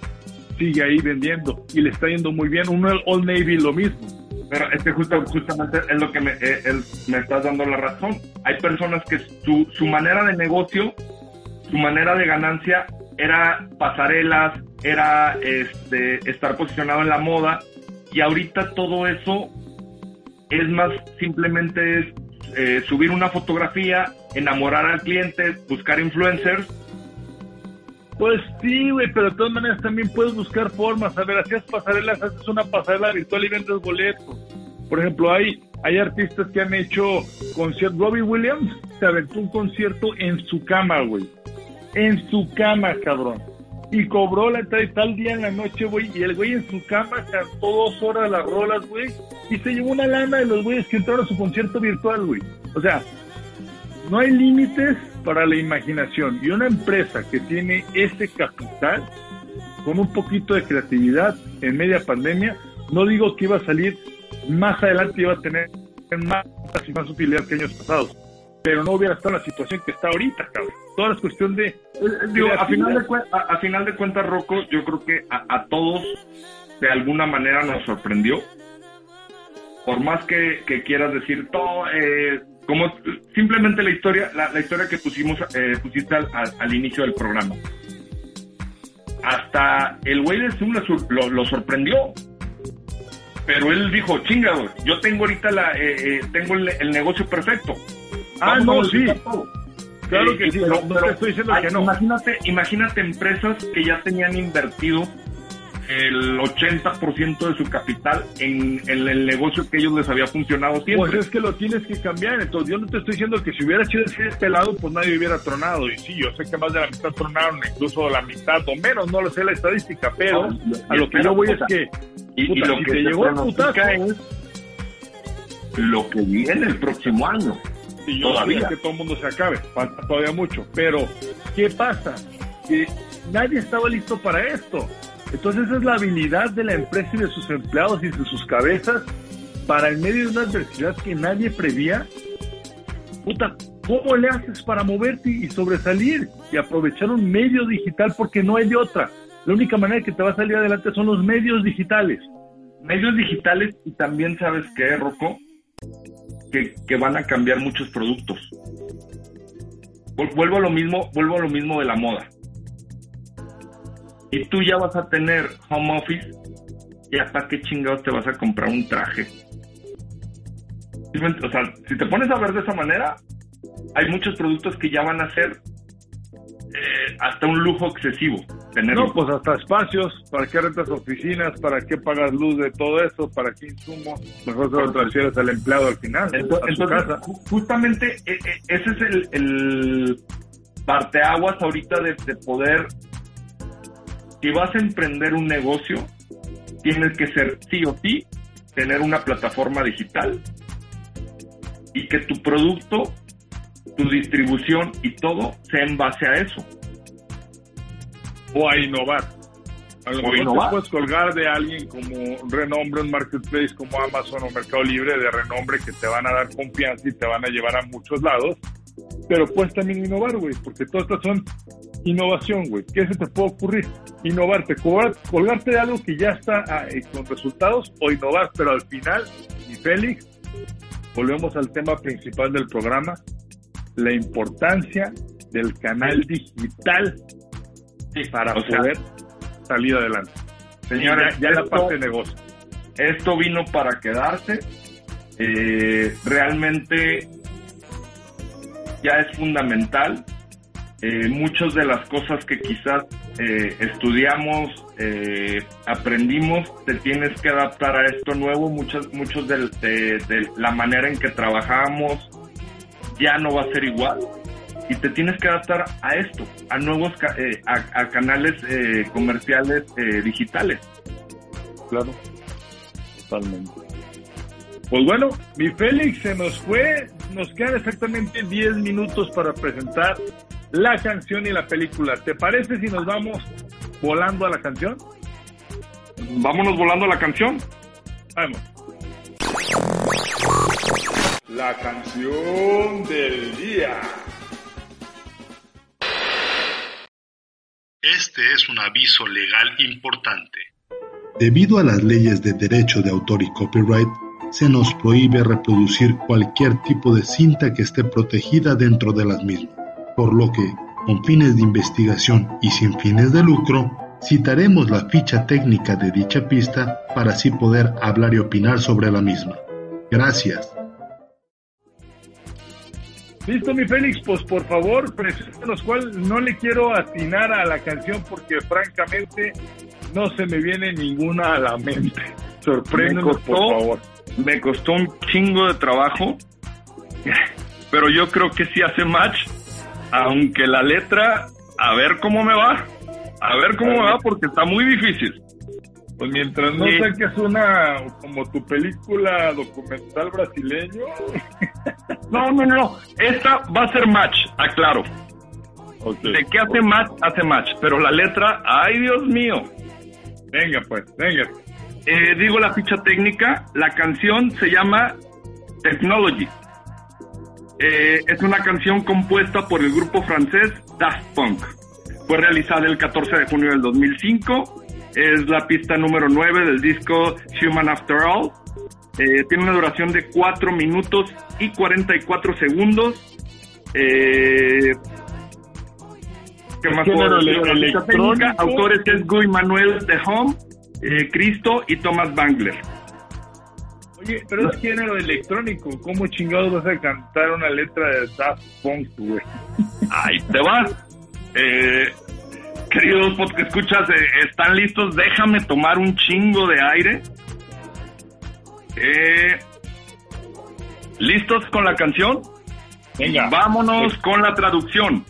sigue ahí vendiendo y le está yendo muy bien. Uno, Old Navy, lo mismo. Pero es que justo- justamente es lo que me, eh, me estás dando la razón. Hay personas que su, su manera de negocio, su manera de ganancia era pasarelas, era este, estar posicionado en la moda y ahorita todo eso es más simplemente es eh, subir una fotografía, enamorar al cliente, buscar influencers. Pues sí, güey, pero de todas maneras también puedes buscar formas. A ver, hacías pasarelas, haces una pasarela virtual y vendes boletos. Por ejemplo, hay, hay artistas que han hecho conciertos. Robbie Williams se aventó un concierto en su cama, güey. En su cama, cabrón. Y cobró la entrada y tal día en la noche, güey. Y el güey en su cama cantó dos horas las rolas, güey. Y se llevó una lana de los güeyes que entraron a su concierto virtual, güey. O sea, no hay límites para la imaginación. Y una empresa que tiene ese capital, con un poquito de creatividad en media pandemia, no digo que iba a salir más adelante, iba a tener más y más utilidad que años pasados. Pero no hubiera estado en la situación que está ahorita, cabrón. Toda es cuestión de. Digo, a final de, a, a final de cuentas, Rocco, yo creo que a, a todos de alguna manera nos sorprendió. Por más que, que quieras decir todo, eh, como simplemente la historia, la, la historia que pusimos, eh, pusiste al, al- al inicio del programa. Hasta el güey de Zoom lo, lo- sorprendió. Pero él dijo, chinga, güey, yo tengo ahorita la, eh, eh, tengo el, el negocio perfecto. Ah, Vamos no, sí. todo. Claro que sí, pero- no, no pero te estoy diciendo hay- que no. Imagínate, imagínate empresas que ya tenían invertido el 80% de su capital en, en el negocio que ellos les había funcionado siempre. Pues es que lo tienes que cambiar. Entonces, yo no te estoy diciendo que si hubiera sido ese pelado, pues nadie hubiera tronado. Y sí, yo sé que más de la mitad tronaron, incluso la mitad o menos, no lo sé la estadística, pero No, a lo que yo voy es que y, lo si que te llegó el putazo, es lo que viene el próximo año. Y yo Todavía. que todo el mundo se acabe, falta todavía mucho. Pero, ¿qué pasa? Que nadie estaba listo para esto. Entonces, esa es la habilidad de la empresa y de sus empleados y de sus cabezas para en medio de una adversidad que nadie prevía. Puta, ¿cómo le haces para moverte y sobresalir y aprovechar un medio digital? Porque no hay de otra. La única manera que te va a salir adelante son los medios digitales. Medios digitales y también sabes que, Rocco, que, que van a cambiar muchos productos. Vu- Vuelvo a lo mismo, vuelvo a lo mismo de la moda. Y tú ya vas a tener home office, ya para qué chingados te vas a comprar un traje. ¿Sí me ent- O sea, si te pones a ver de esa manera, hay muchos productos que ya van a ser eh, hasta un lujo excesivo. Tenerlo. No, pues hasta espacios, ¿para qué rentas oficinas? ¿Para qué pagas luz de todo eso? ¿Para qué insumos? Mejor se lo transfieres al empleado al final, Ento- a su Entonces, casa. ju- justamente e- e- ese es el, el parteaguas ahorita de, de poder. Si vas a emprender un negocio, tienes que ser sí o sí, tener una plataforma digital y que tu producto, tu distribución y todo sea en base a eso. O a innovar. A lo O mejor innovar. te puedes colgar de alguien como renombre, un marketplace como Amazon o Mercado Libre de renombre que te van a dar confianza y te van a llevar a muchos lados. Pero puedes también innovar, güey, porque todas estas son innovación, güey. ¿Qué se te puede ocurrir? Innovarte, cobrar- colgarte de algo que ya está ah, eh, con resultados o innovar, pero al final, y Félix, volvemos al tema principal del programa, la importancia del canal digital para o sea, poder salir adelante. Señores, ya, ya la parte de negocio. esto vino para quedarse. Eh, realmente ya es fundamental. Eh, muchas de las cosas que quizás eh, estudiamos, eh, aprendimos, te tienes que adaptar a esto nuevo. Muchas, muchos del- de, de la manera en que trabajamos ya no va a ser igual. Y te tienes que adaptar a esto, a nuevos eh, a, a canales eh, comerciales digitales. Claro. Totalmente. Pues bueno, mi Félix se nos fue. Nos quedan exactamente 10 minutos para presentar la canción y la película. ¿Te parece si nos vamos volando a la canción? Vámonos volando a la canción. Vamos. La canción del día. Este es un aviso legal importante. Debido a las leyes de derecho de autor y copyright, se nos prohíbe reproducir cualquier tipo de cinta que esté protegida dentro de las mismas, por lo que, con fines de investigación y sin fines de lucro, citaremos la ficha técnica de dicha pista para así poder hablar y opinar sobre la misma. Gracias. Listo, mi Félix, pues por favor, preséntanos cuál. No le quiero atinar a la canción porque francamente no se me viene ninguna a la mente. Sorpréndenos, Me por costó. favor. Me costó un chingo de trabajo, pero yo creo que sí hace match, aunque la letra, a ver cómo me va, a ver cómo me va, porque está muy difícil. Pues mientras no Sí. saques una como tu película documental brasileño. No, no, no, esta va a ser match, aclaro. Ok. De que hace match, hace match, pero la letra, ay Dios mío. Venga, pues, venga. Eh, digo la ficha técnica, la canción se llama Technology. Eh, es una canción compuesta por el grupo francés Daft Punk. Fue realizada el 14 de junio del 2005. Es la pista número 9 del disco Human After All. Eh, tiene una duración de 4 minutos y 44 segundos. Eh, ¿Qué más puedo Autores es Guy Manuel de Home, eh, Cristo y Thomas Bangler. Oye, pero es género electrónico. ¿Cómo chingados vas a cantar una letra de Daft Punk, güey? Ahí te va. Eh, queridos podcast escuchas, eh, ¿están listos? Déjame tomar un chingo de aire. Eh, ¿Listos con la canción? Venga. Vámonos con la traducción.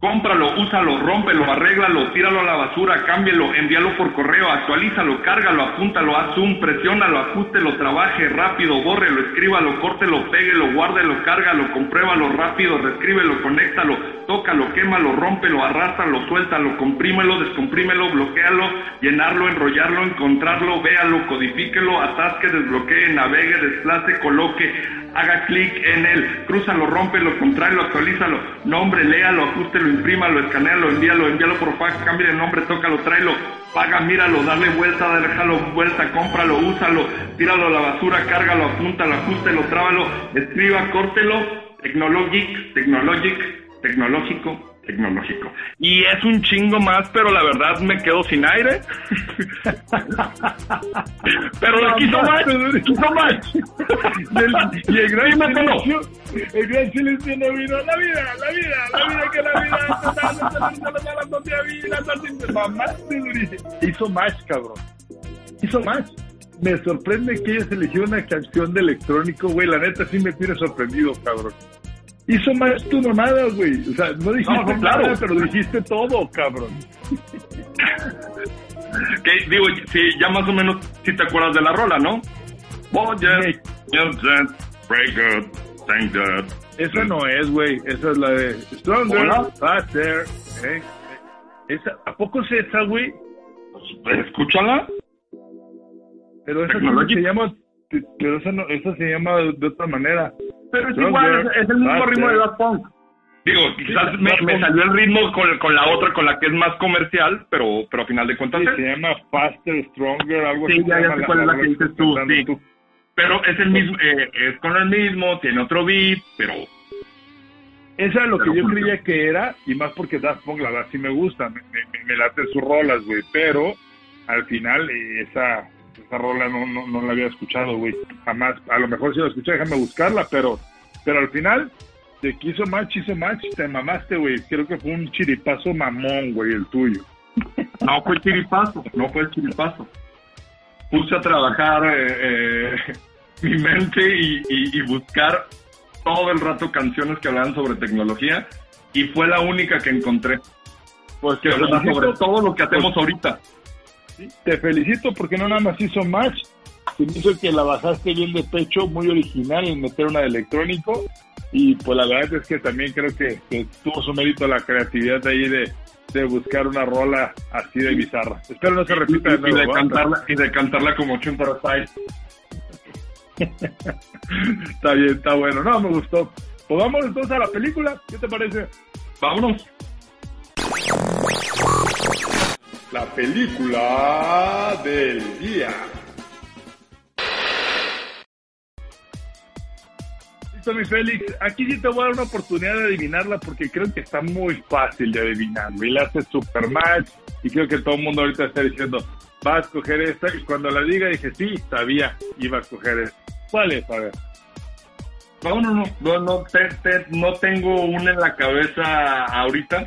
Cómpralo, úsalo, rómpelo, arréglalo, tíralo a la basura, cámbialo, envíalo por correo, actualízalo, cárgalo, apúntalo, haz zoom, presiónalo, ajústelo, trabaje rápido, bórrelo, escríbalo, córtelo, péguelo, guárdelo, cárgalo, compruébalo rápido, reescríbelo, conéctalo, tócalo, quémalo, rómpelo, arrástralo, suéltalo, comprímelo, descomprímelo, bloquealo, llenarlo, enrollarlo, encontrarlo, véalo, codifíquelo, atasque, desbloquee, navegue, desplace, coloque, haga clic en él, crúzalo, rómpelo, contrario, actualízalo, nombre, léalo, ajustelo, imprímalo, escanealo, envíalo, envíalo por fax, cambie el nombre, tócalo, tráelo, paga, míralo, dale vuelta, déjalo vuelta, cómpralo, úsalo, tíralo a la basura, cárgalo, apúntalo, ajustelo, trábalo, escriba, córtelo, Technologic, Technologic, tecnológico, tecnológico. Y es un chingo más, pero la verdad me quedo sin aire. pero lo quiso más, quiso más. y el gran silencio, el gran silencio no vino. La vida, la vida, la vida que la vida. Hizo más, cabrón. Hizo más me sorprende que hayas elegido una canción de electrónico, güey. La neta sí me tiene sorprendido, cabrón. Hizo más tu mamada, güey. O sea, no dijiste nada, pero dijiste todo, cabrón. [laughs] que digo, sí, ya más o menos si te acuerdas de la rola, ¿no? Yes, break up, thank God. Esa no es, güey. Esa es la de Stronger, Faster. ¿eh? Esa, ¿A poco es esa, güey? Escúchala. Pero esa se llama, pero esa, no, esa se llama de, otra manera. Pero es igual, es, el mismo ritmo de Daft Punk. Digo, quizás me, salió el ritmo con, con, la otra, con la que es más comercial, pero, pero a final de cuentas... se llama Faster, Stronger, algo así. Sí, ya, ya sé cuál es la, que dices tú, sí. Pero es el mismo, eh, es con el mismo, tiene otro beat, pero... Esa es lo que yo creía que era, y más porque Daft Punk, la verdad, sí me gusta, me, me, me late sus rolas, güey, pero al final eh, esa esa rola no, no, no la había escuchado, güey. Jamás. A lo mejor si la escuché, déjame buscarla, pero, pero al final, te quiso match, hizo match, te mamaste, güey. Creo que fue un chiripazo mamón, güey, el tuyo. [laughs] No fue el chiripazo, no fue el chiripazo. Puse a trabajar eh, eh, [laughs] mi mente y, y, buscar todo el rato canciones que hablaban sobre tecnología y fue la única que encontré. Pues que habla sobre todo lo que hacemos ahorita. Te felicito porque no nada más hizo match, sino hizo que la bajaste bien de pecho, muy original en meter una de electrónico. Y pues la verdad es que también creo que, tuvo su mérito la creatividad ahí de, de buscar una rola así de bizarra. Espero no se repita de nuevo. Y de, cantarla, y de cantarla como Chuntara [laughs] está bien, está bueno. No, me gustó. Pues vamos entonces a la película. ¿Qué te parece? Vámonos la película del día. Listo, mi Félix. Aquí sí te voy a dar una oportunidad de adivinarla porque creo que está muy fácil de adivinar. Y la hace super match y creo que todo el mundo ahorita está diciendo, va a escoger esta. Y cuando la diga dije, sí, sabía, iba a escoger esta. ¿Cuál es? A ver. No, no, no, no, no, no tengo una en la cabeza ahorita.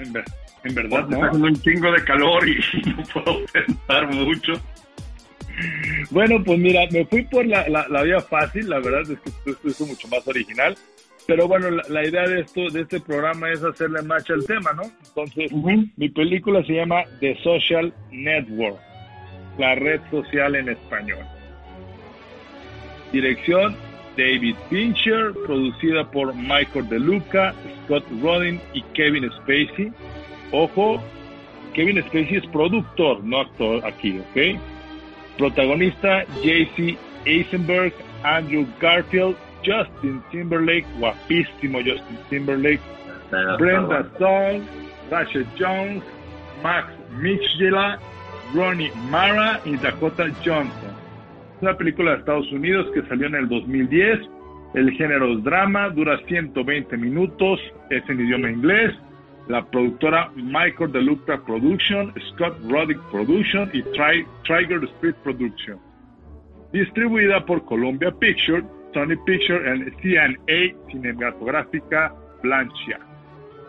En verdad, ¿no? Está haciendo un chingo de calor y [laughs] no puedo pensar mucho. Bueno, pues mira, me fui por la, la, vía fácil, la verdad es que esto, es mucho más original. Pero bueno, la, idea de esto, de este programa es hacerle match al tema, ¿no? Entonces, mi película se llama The Social Network, la red social en español. Dirección David Fincher, producida por Michael DeLuca, Scott Rodin y Kevin Spacey Ojo, Kevin Spacey es productor, no actor aquí, ¿ok? Protagonista JC Eisenberg, Andrew Garfield, Justin Timberlake, guapísimo Justin Timberlake, Brenda Song, Rachel Jones, Max Mitchell, Ronnie Mara y Dakota Johnson. Es una película de Estados Unidos que salió en el 2010. El género es drama, dura 120 minutos, es en idioma inglés la productora Michael DeLuca Production, Scott Roddick Production y Tri Trigger Street Production. Distribuida por Columbia Pictures, Sony Pictures y CNA Cinematográfica Blanchia.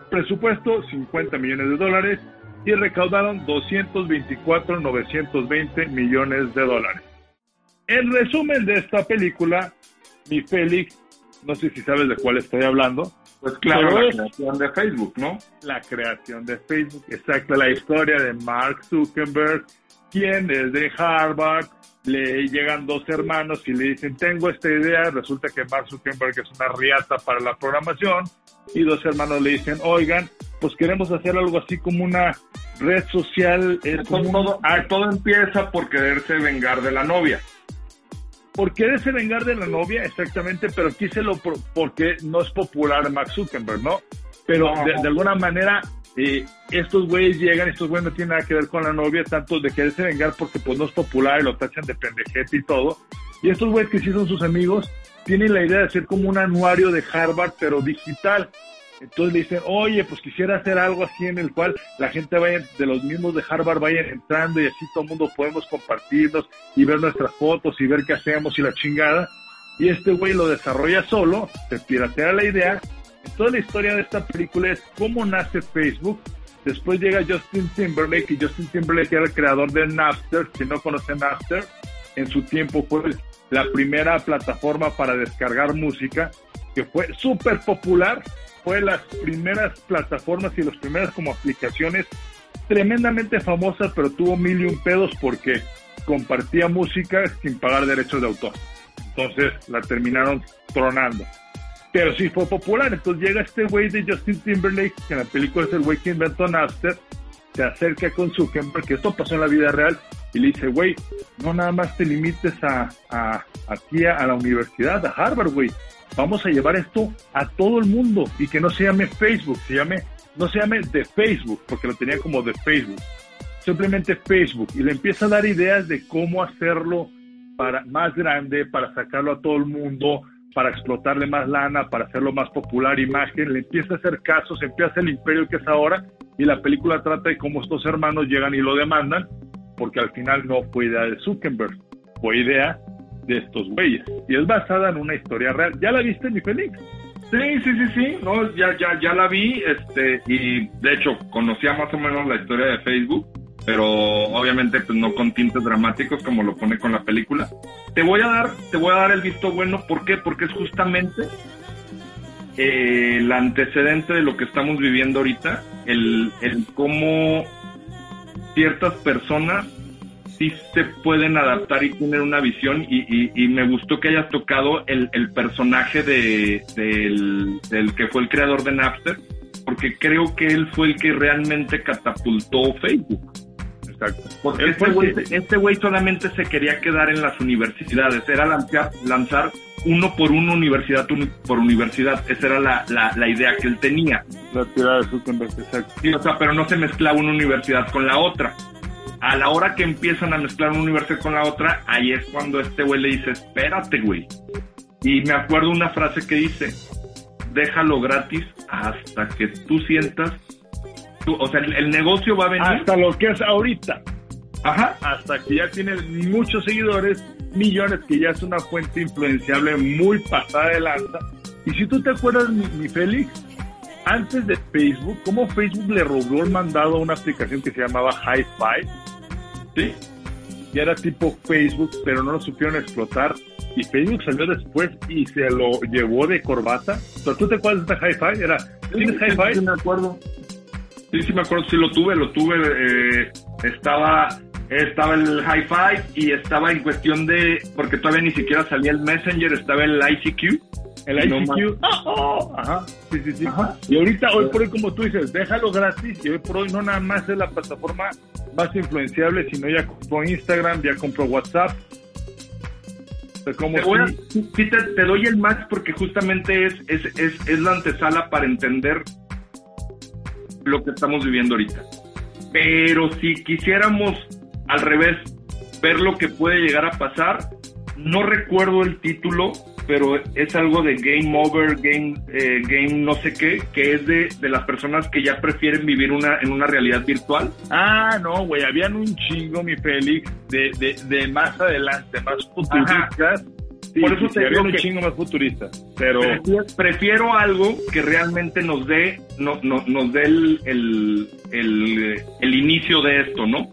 Presupuesto 50 millones de dólares y recaudaron 224.920 millones de dólares. En resumen de esta película, mi Félix, no sé si sabes de cuál estoy hablando, pues claro, la creación de Facebook, ¿no? La creación de Facebook, exacto, la historia de Mark Zuckerberg, quien desde Harvard le llegan dos hermanos y le dicen, tengo esta idea, resulta que Mark Zuckerberg es una riata para la programación, y dos hermanos le dicen, oigan, pues queremos hacer algo así como una red social. Es como todo, todo empieza por quererse vengar de la novia por quererse vengar de la novia, exactamente, pero aquí se lo porque no es popular Max Zuckerberg, ¿no? Pero de, alguna manera eh, estos güeyes llegan, estos güeyes no tienen nada que ver con la novia, tanto de quererse vengar porque pues no es popular y lo tachan de pendejete y todo. Y estos güeyes que sí son sus amigos, tienen la idea de hacer como un anuario de Harvard, pero digital. Entonces le dicen, oye, pues quisiera hacer algo así en el cual la gente vaya, de los mismos de Harvard vayan entrando y así todo el mundo podemos compartirnos y ver nuestras fotos y ver qué hacemos y la chingada. Y este güey lo desarrolla solo, se piratea la idea. Toda la historia de esta película es cómo nace Facebook. Después llega Justin Timberlake y Justin Timberlake era el creador de Napster. Si no conocen Napster, en su tiempo fue la primera plataforma para descargar música que fue súper popular fue las primeras plataformas y las primeras como aplicaciones tremendamente famosas, pero tuvo mil y un pedos porque compartía música sin pagar derechos de autor. Entonces la terminaron tronando. Pero sí fue popular. Entonces llega este güey de Justin Timberlake, que en la película es el güey que inventó Napster, se acerca con Zuckerberg, que esto pasó en la vida real, y le dice, güey, no nada más te limites a, a aquí a la universidad, a Harvard, güey vamos a llevar esto a todo el mundo y que no se llame Facebook, se llame, no se llame de Facebook, porque lo tenía como de Facebook, simplemente Facebook y le empieza a dar ideas de cómo hacerlo para más grande, para sacarlo a todo el mundo, para explotarle más lana, para hacerlo más popular, imagen, le empieza a hacer casos, empieza el imperio que es ahora y la película trata de cómo estos hermanos llegan y lo demandan, porque al final no fue idea de Zuckerberg, fue idea de estos güeyes. Y es basada en una historia real. ¿Ya la viste, mi Félix? Sí, sí, sí, sí, no, ya, ya, ya la vi, este, y de hecho conocía más o menos la historia de Facebook, pero obviamente pues no con tintes dramáticos como lo pone con la película. Te voy a dar, te voy a dar el visto bueno, ¿por qué? Porque es justamente eh, el antecedente de lo que estamos viviendo ahorita, el, el cómo ciertas personas sí se pueden adaptar y tienen una visión y, y, me gustó que hayas tocado el, el personaje de, del, del, que fue el creador de Napster, porque creo que él fue el que realmente catapultó Facebook. Exacto. Porque este güey, este güey solamente se quería quedar en las universidades, era lanzar, lanzar uno por uno, universidad por universidad. Esa era la, la, la idea que él tenía. La tirada de Zuckerberg, exacto. Sí, o sea, pero no se mezclaba una universidad con la otra a la hora que empiezan a mezclar una universidad con la otra, ahí es cuando este güey le dice, espérate, güey. Y me acuerdo una frase que dice, déjalo gratis hasta que tú sientas, o sea, el, negocio va a venir. Hasta lo que es ahorita. Ajá. Hasta que ya tienes muchos seguidores, millones, que ya es una fuente influenciable muy pasada de lanza. Y si tú te acuerdas, mi, mi Félix, antes de Facebook, ¿cómo Facebook le robó el mandado a una aplicación que se llamaba Hi-Fi? ¿Sí? Y era tipo Facebook, pero no lo supieron explotar. Y Facebook salió después y se lo llevó de corbata. ¿Pero tú te acuerdas de esta Hi-Fi? Era, ¿Tienes Hi-Fi? Sí, me acuerdo. Sí, sí me acuerdo, sí lo tuve, lo tuve. Eh, estaba estaba el Hi-Fi y estaba en cuestión de, porque todavía ni siquiera salía el Messenger, estaba el ICQ el ICQ. Ajá. Sí, sí, sí. Y ahorita, hoy por hoy, como tú dices, déjalo gratis. Y hoy por hoy no nada más es la plataforma más influenciable, sino ya compró Instagram, ya compró WhatsApp. Como te, te, doy el match porque justamente es, es, es, es la antesala para entender lo que estamos viviendo ahorita. Pero si quisiéramos al revés ver lo que puede llegar a pasar, no recuerdo el título, pero es algo de game over, game, eh, game no sé qué, que es de, de, las personas que ya prefieren vivir una en una realidad virtual. Ah, no, güey, habían un chingo, mi Félix, de, de, de más adelante, más futuristas. Por eso te digo un chingo más futurista, pero prefiero, algo que realmente nos dé no, no, nos dé el, el, el, inicio de esto, ¿no?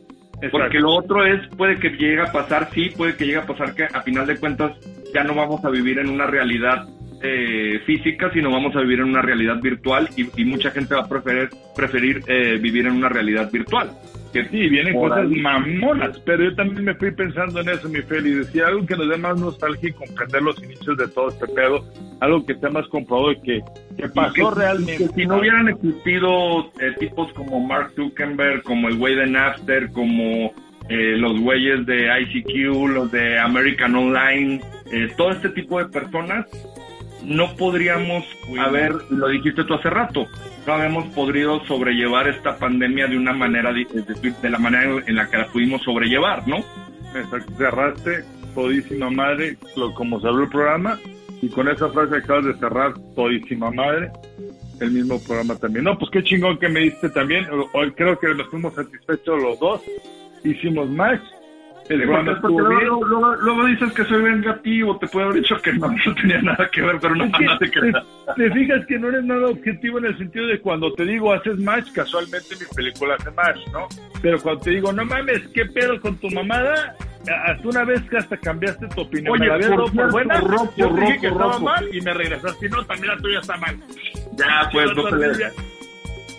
Porque lo otro es, puede que llegue a pasar, sí, puede que llegue a pasar que a final de cuentas ya no vamos a vivir en una realidad eh, física, sino vamos a vivir en una realidad virtual y, mucha gente va a preferir, preferir eh, vivir en una realidad virtual. Que sí, vienen cosas mamonas, pero yo también me fui pensando en eso, mi Feli. Decía algo que nos dé más nostalgia y comprender los inicios de todo este pedo, algo que sea más comprobado y que, que pasó realmente. si no hubieran existido eh, tipos como Mark Zuckerberg, como el güey de Napster, como los güeyes de ICQ, los de American Online, eh, todo este tipo de personas no podríamos haber, lo dijiste tú hace rato, no habíamos podido sobrellevar esta pandemia de una manera, de, la manera en la que la pudimos sobrellevar, ¿no? Cerraste todísima madre, lo, como se el programa, y con esa frase acabas de cerrar todísima madre, el mismo programa también. No, pues qué chingón que me diste también. Hoy creo que nos fuimos satisfechos los dos. Hicimos luego, luego, dices que soy vengativo, te puedo haber dicho que no, [laughs] no tenía nada que ver, pero no, nada te, te fijas que no eres nada objetivo en el sentido de cuando te digo haces match, casualmente mi película hace match, ¿no? Pero cuando te digo, no mames, ¿qué pedo con tu mamada? hasta una vez que hasta cambiaste tu opinión. Oye, me por, por buena, rojo, yo dije que estaba mal y me regresaste. No, también la tuya está mal. Ya, pues, no te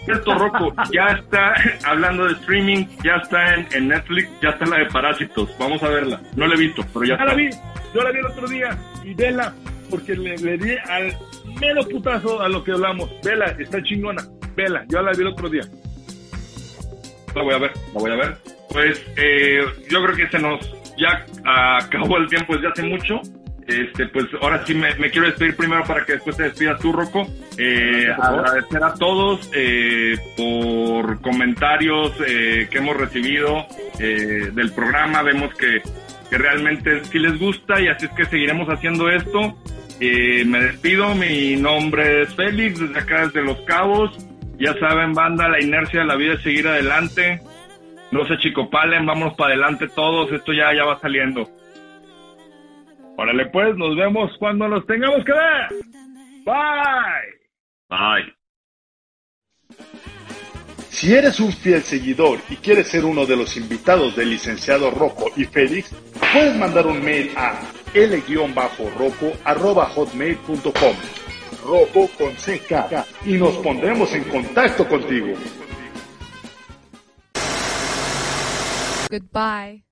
Cierto, Rocco, ya está [laughs] hablando de streaming, ya está en, Netflix, ya está la de Parásitos. Vamos a verla. No la he visto, pero ya, ya la vi. Yo la vi el otro día y vela, porque le, le di al menos putazo a lo que hablamos. Vela, está chingona. Vela, yo la vi el otro día. La voy a ver, la voy a ver. Pues eh, yo creo que se nos ya acabó el tiempo desde hace mucho. Este, pues ahora sí me, quiero despedir primero para que después te despidas tú, Rocco. Eh, agradecer a todos eh, por comentarios eh, que hemos recibido eh, del programa. Vemos que, que realmente sí les gusta y así es que seguiremos haciendo esto. me despido, mi nombre es Félix, desde acá desde Los Cabos. Ya saben, banda, la inercia de la vida es seguir adelante. No se chicopalen, vamos para adelante todos, esto ya, ya va saliendo. Órale pues, nos vemos cuando nos tengamos que ver. Bye. Bye. Si eres un fiel seguidor y quieres ser uno de los invitados del licenciado Rocco y Félix, puedes mandar un mail a l-roco.hotmail.com Rocco con CK y nos pondremos en contacto contigo. Goodbye.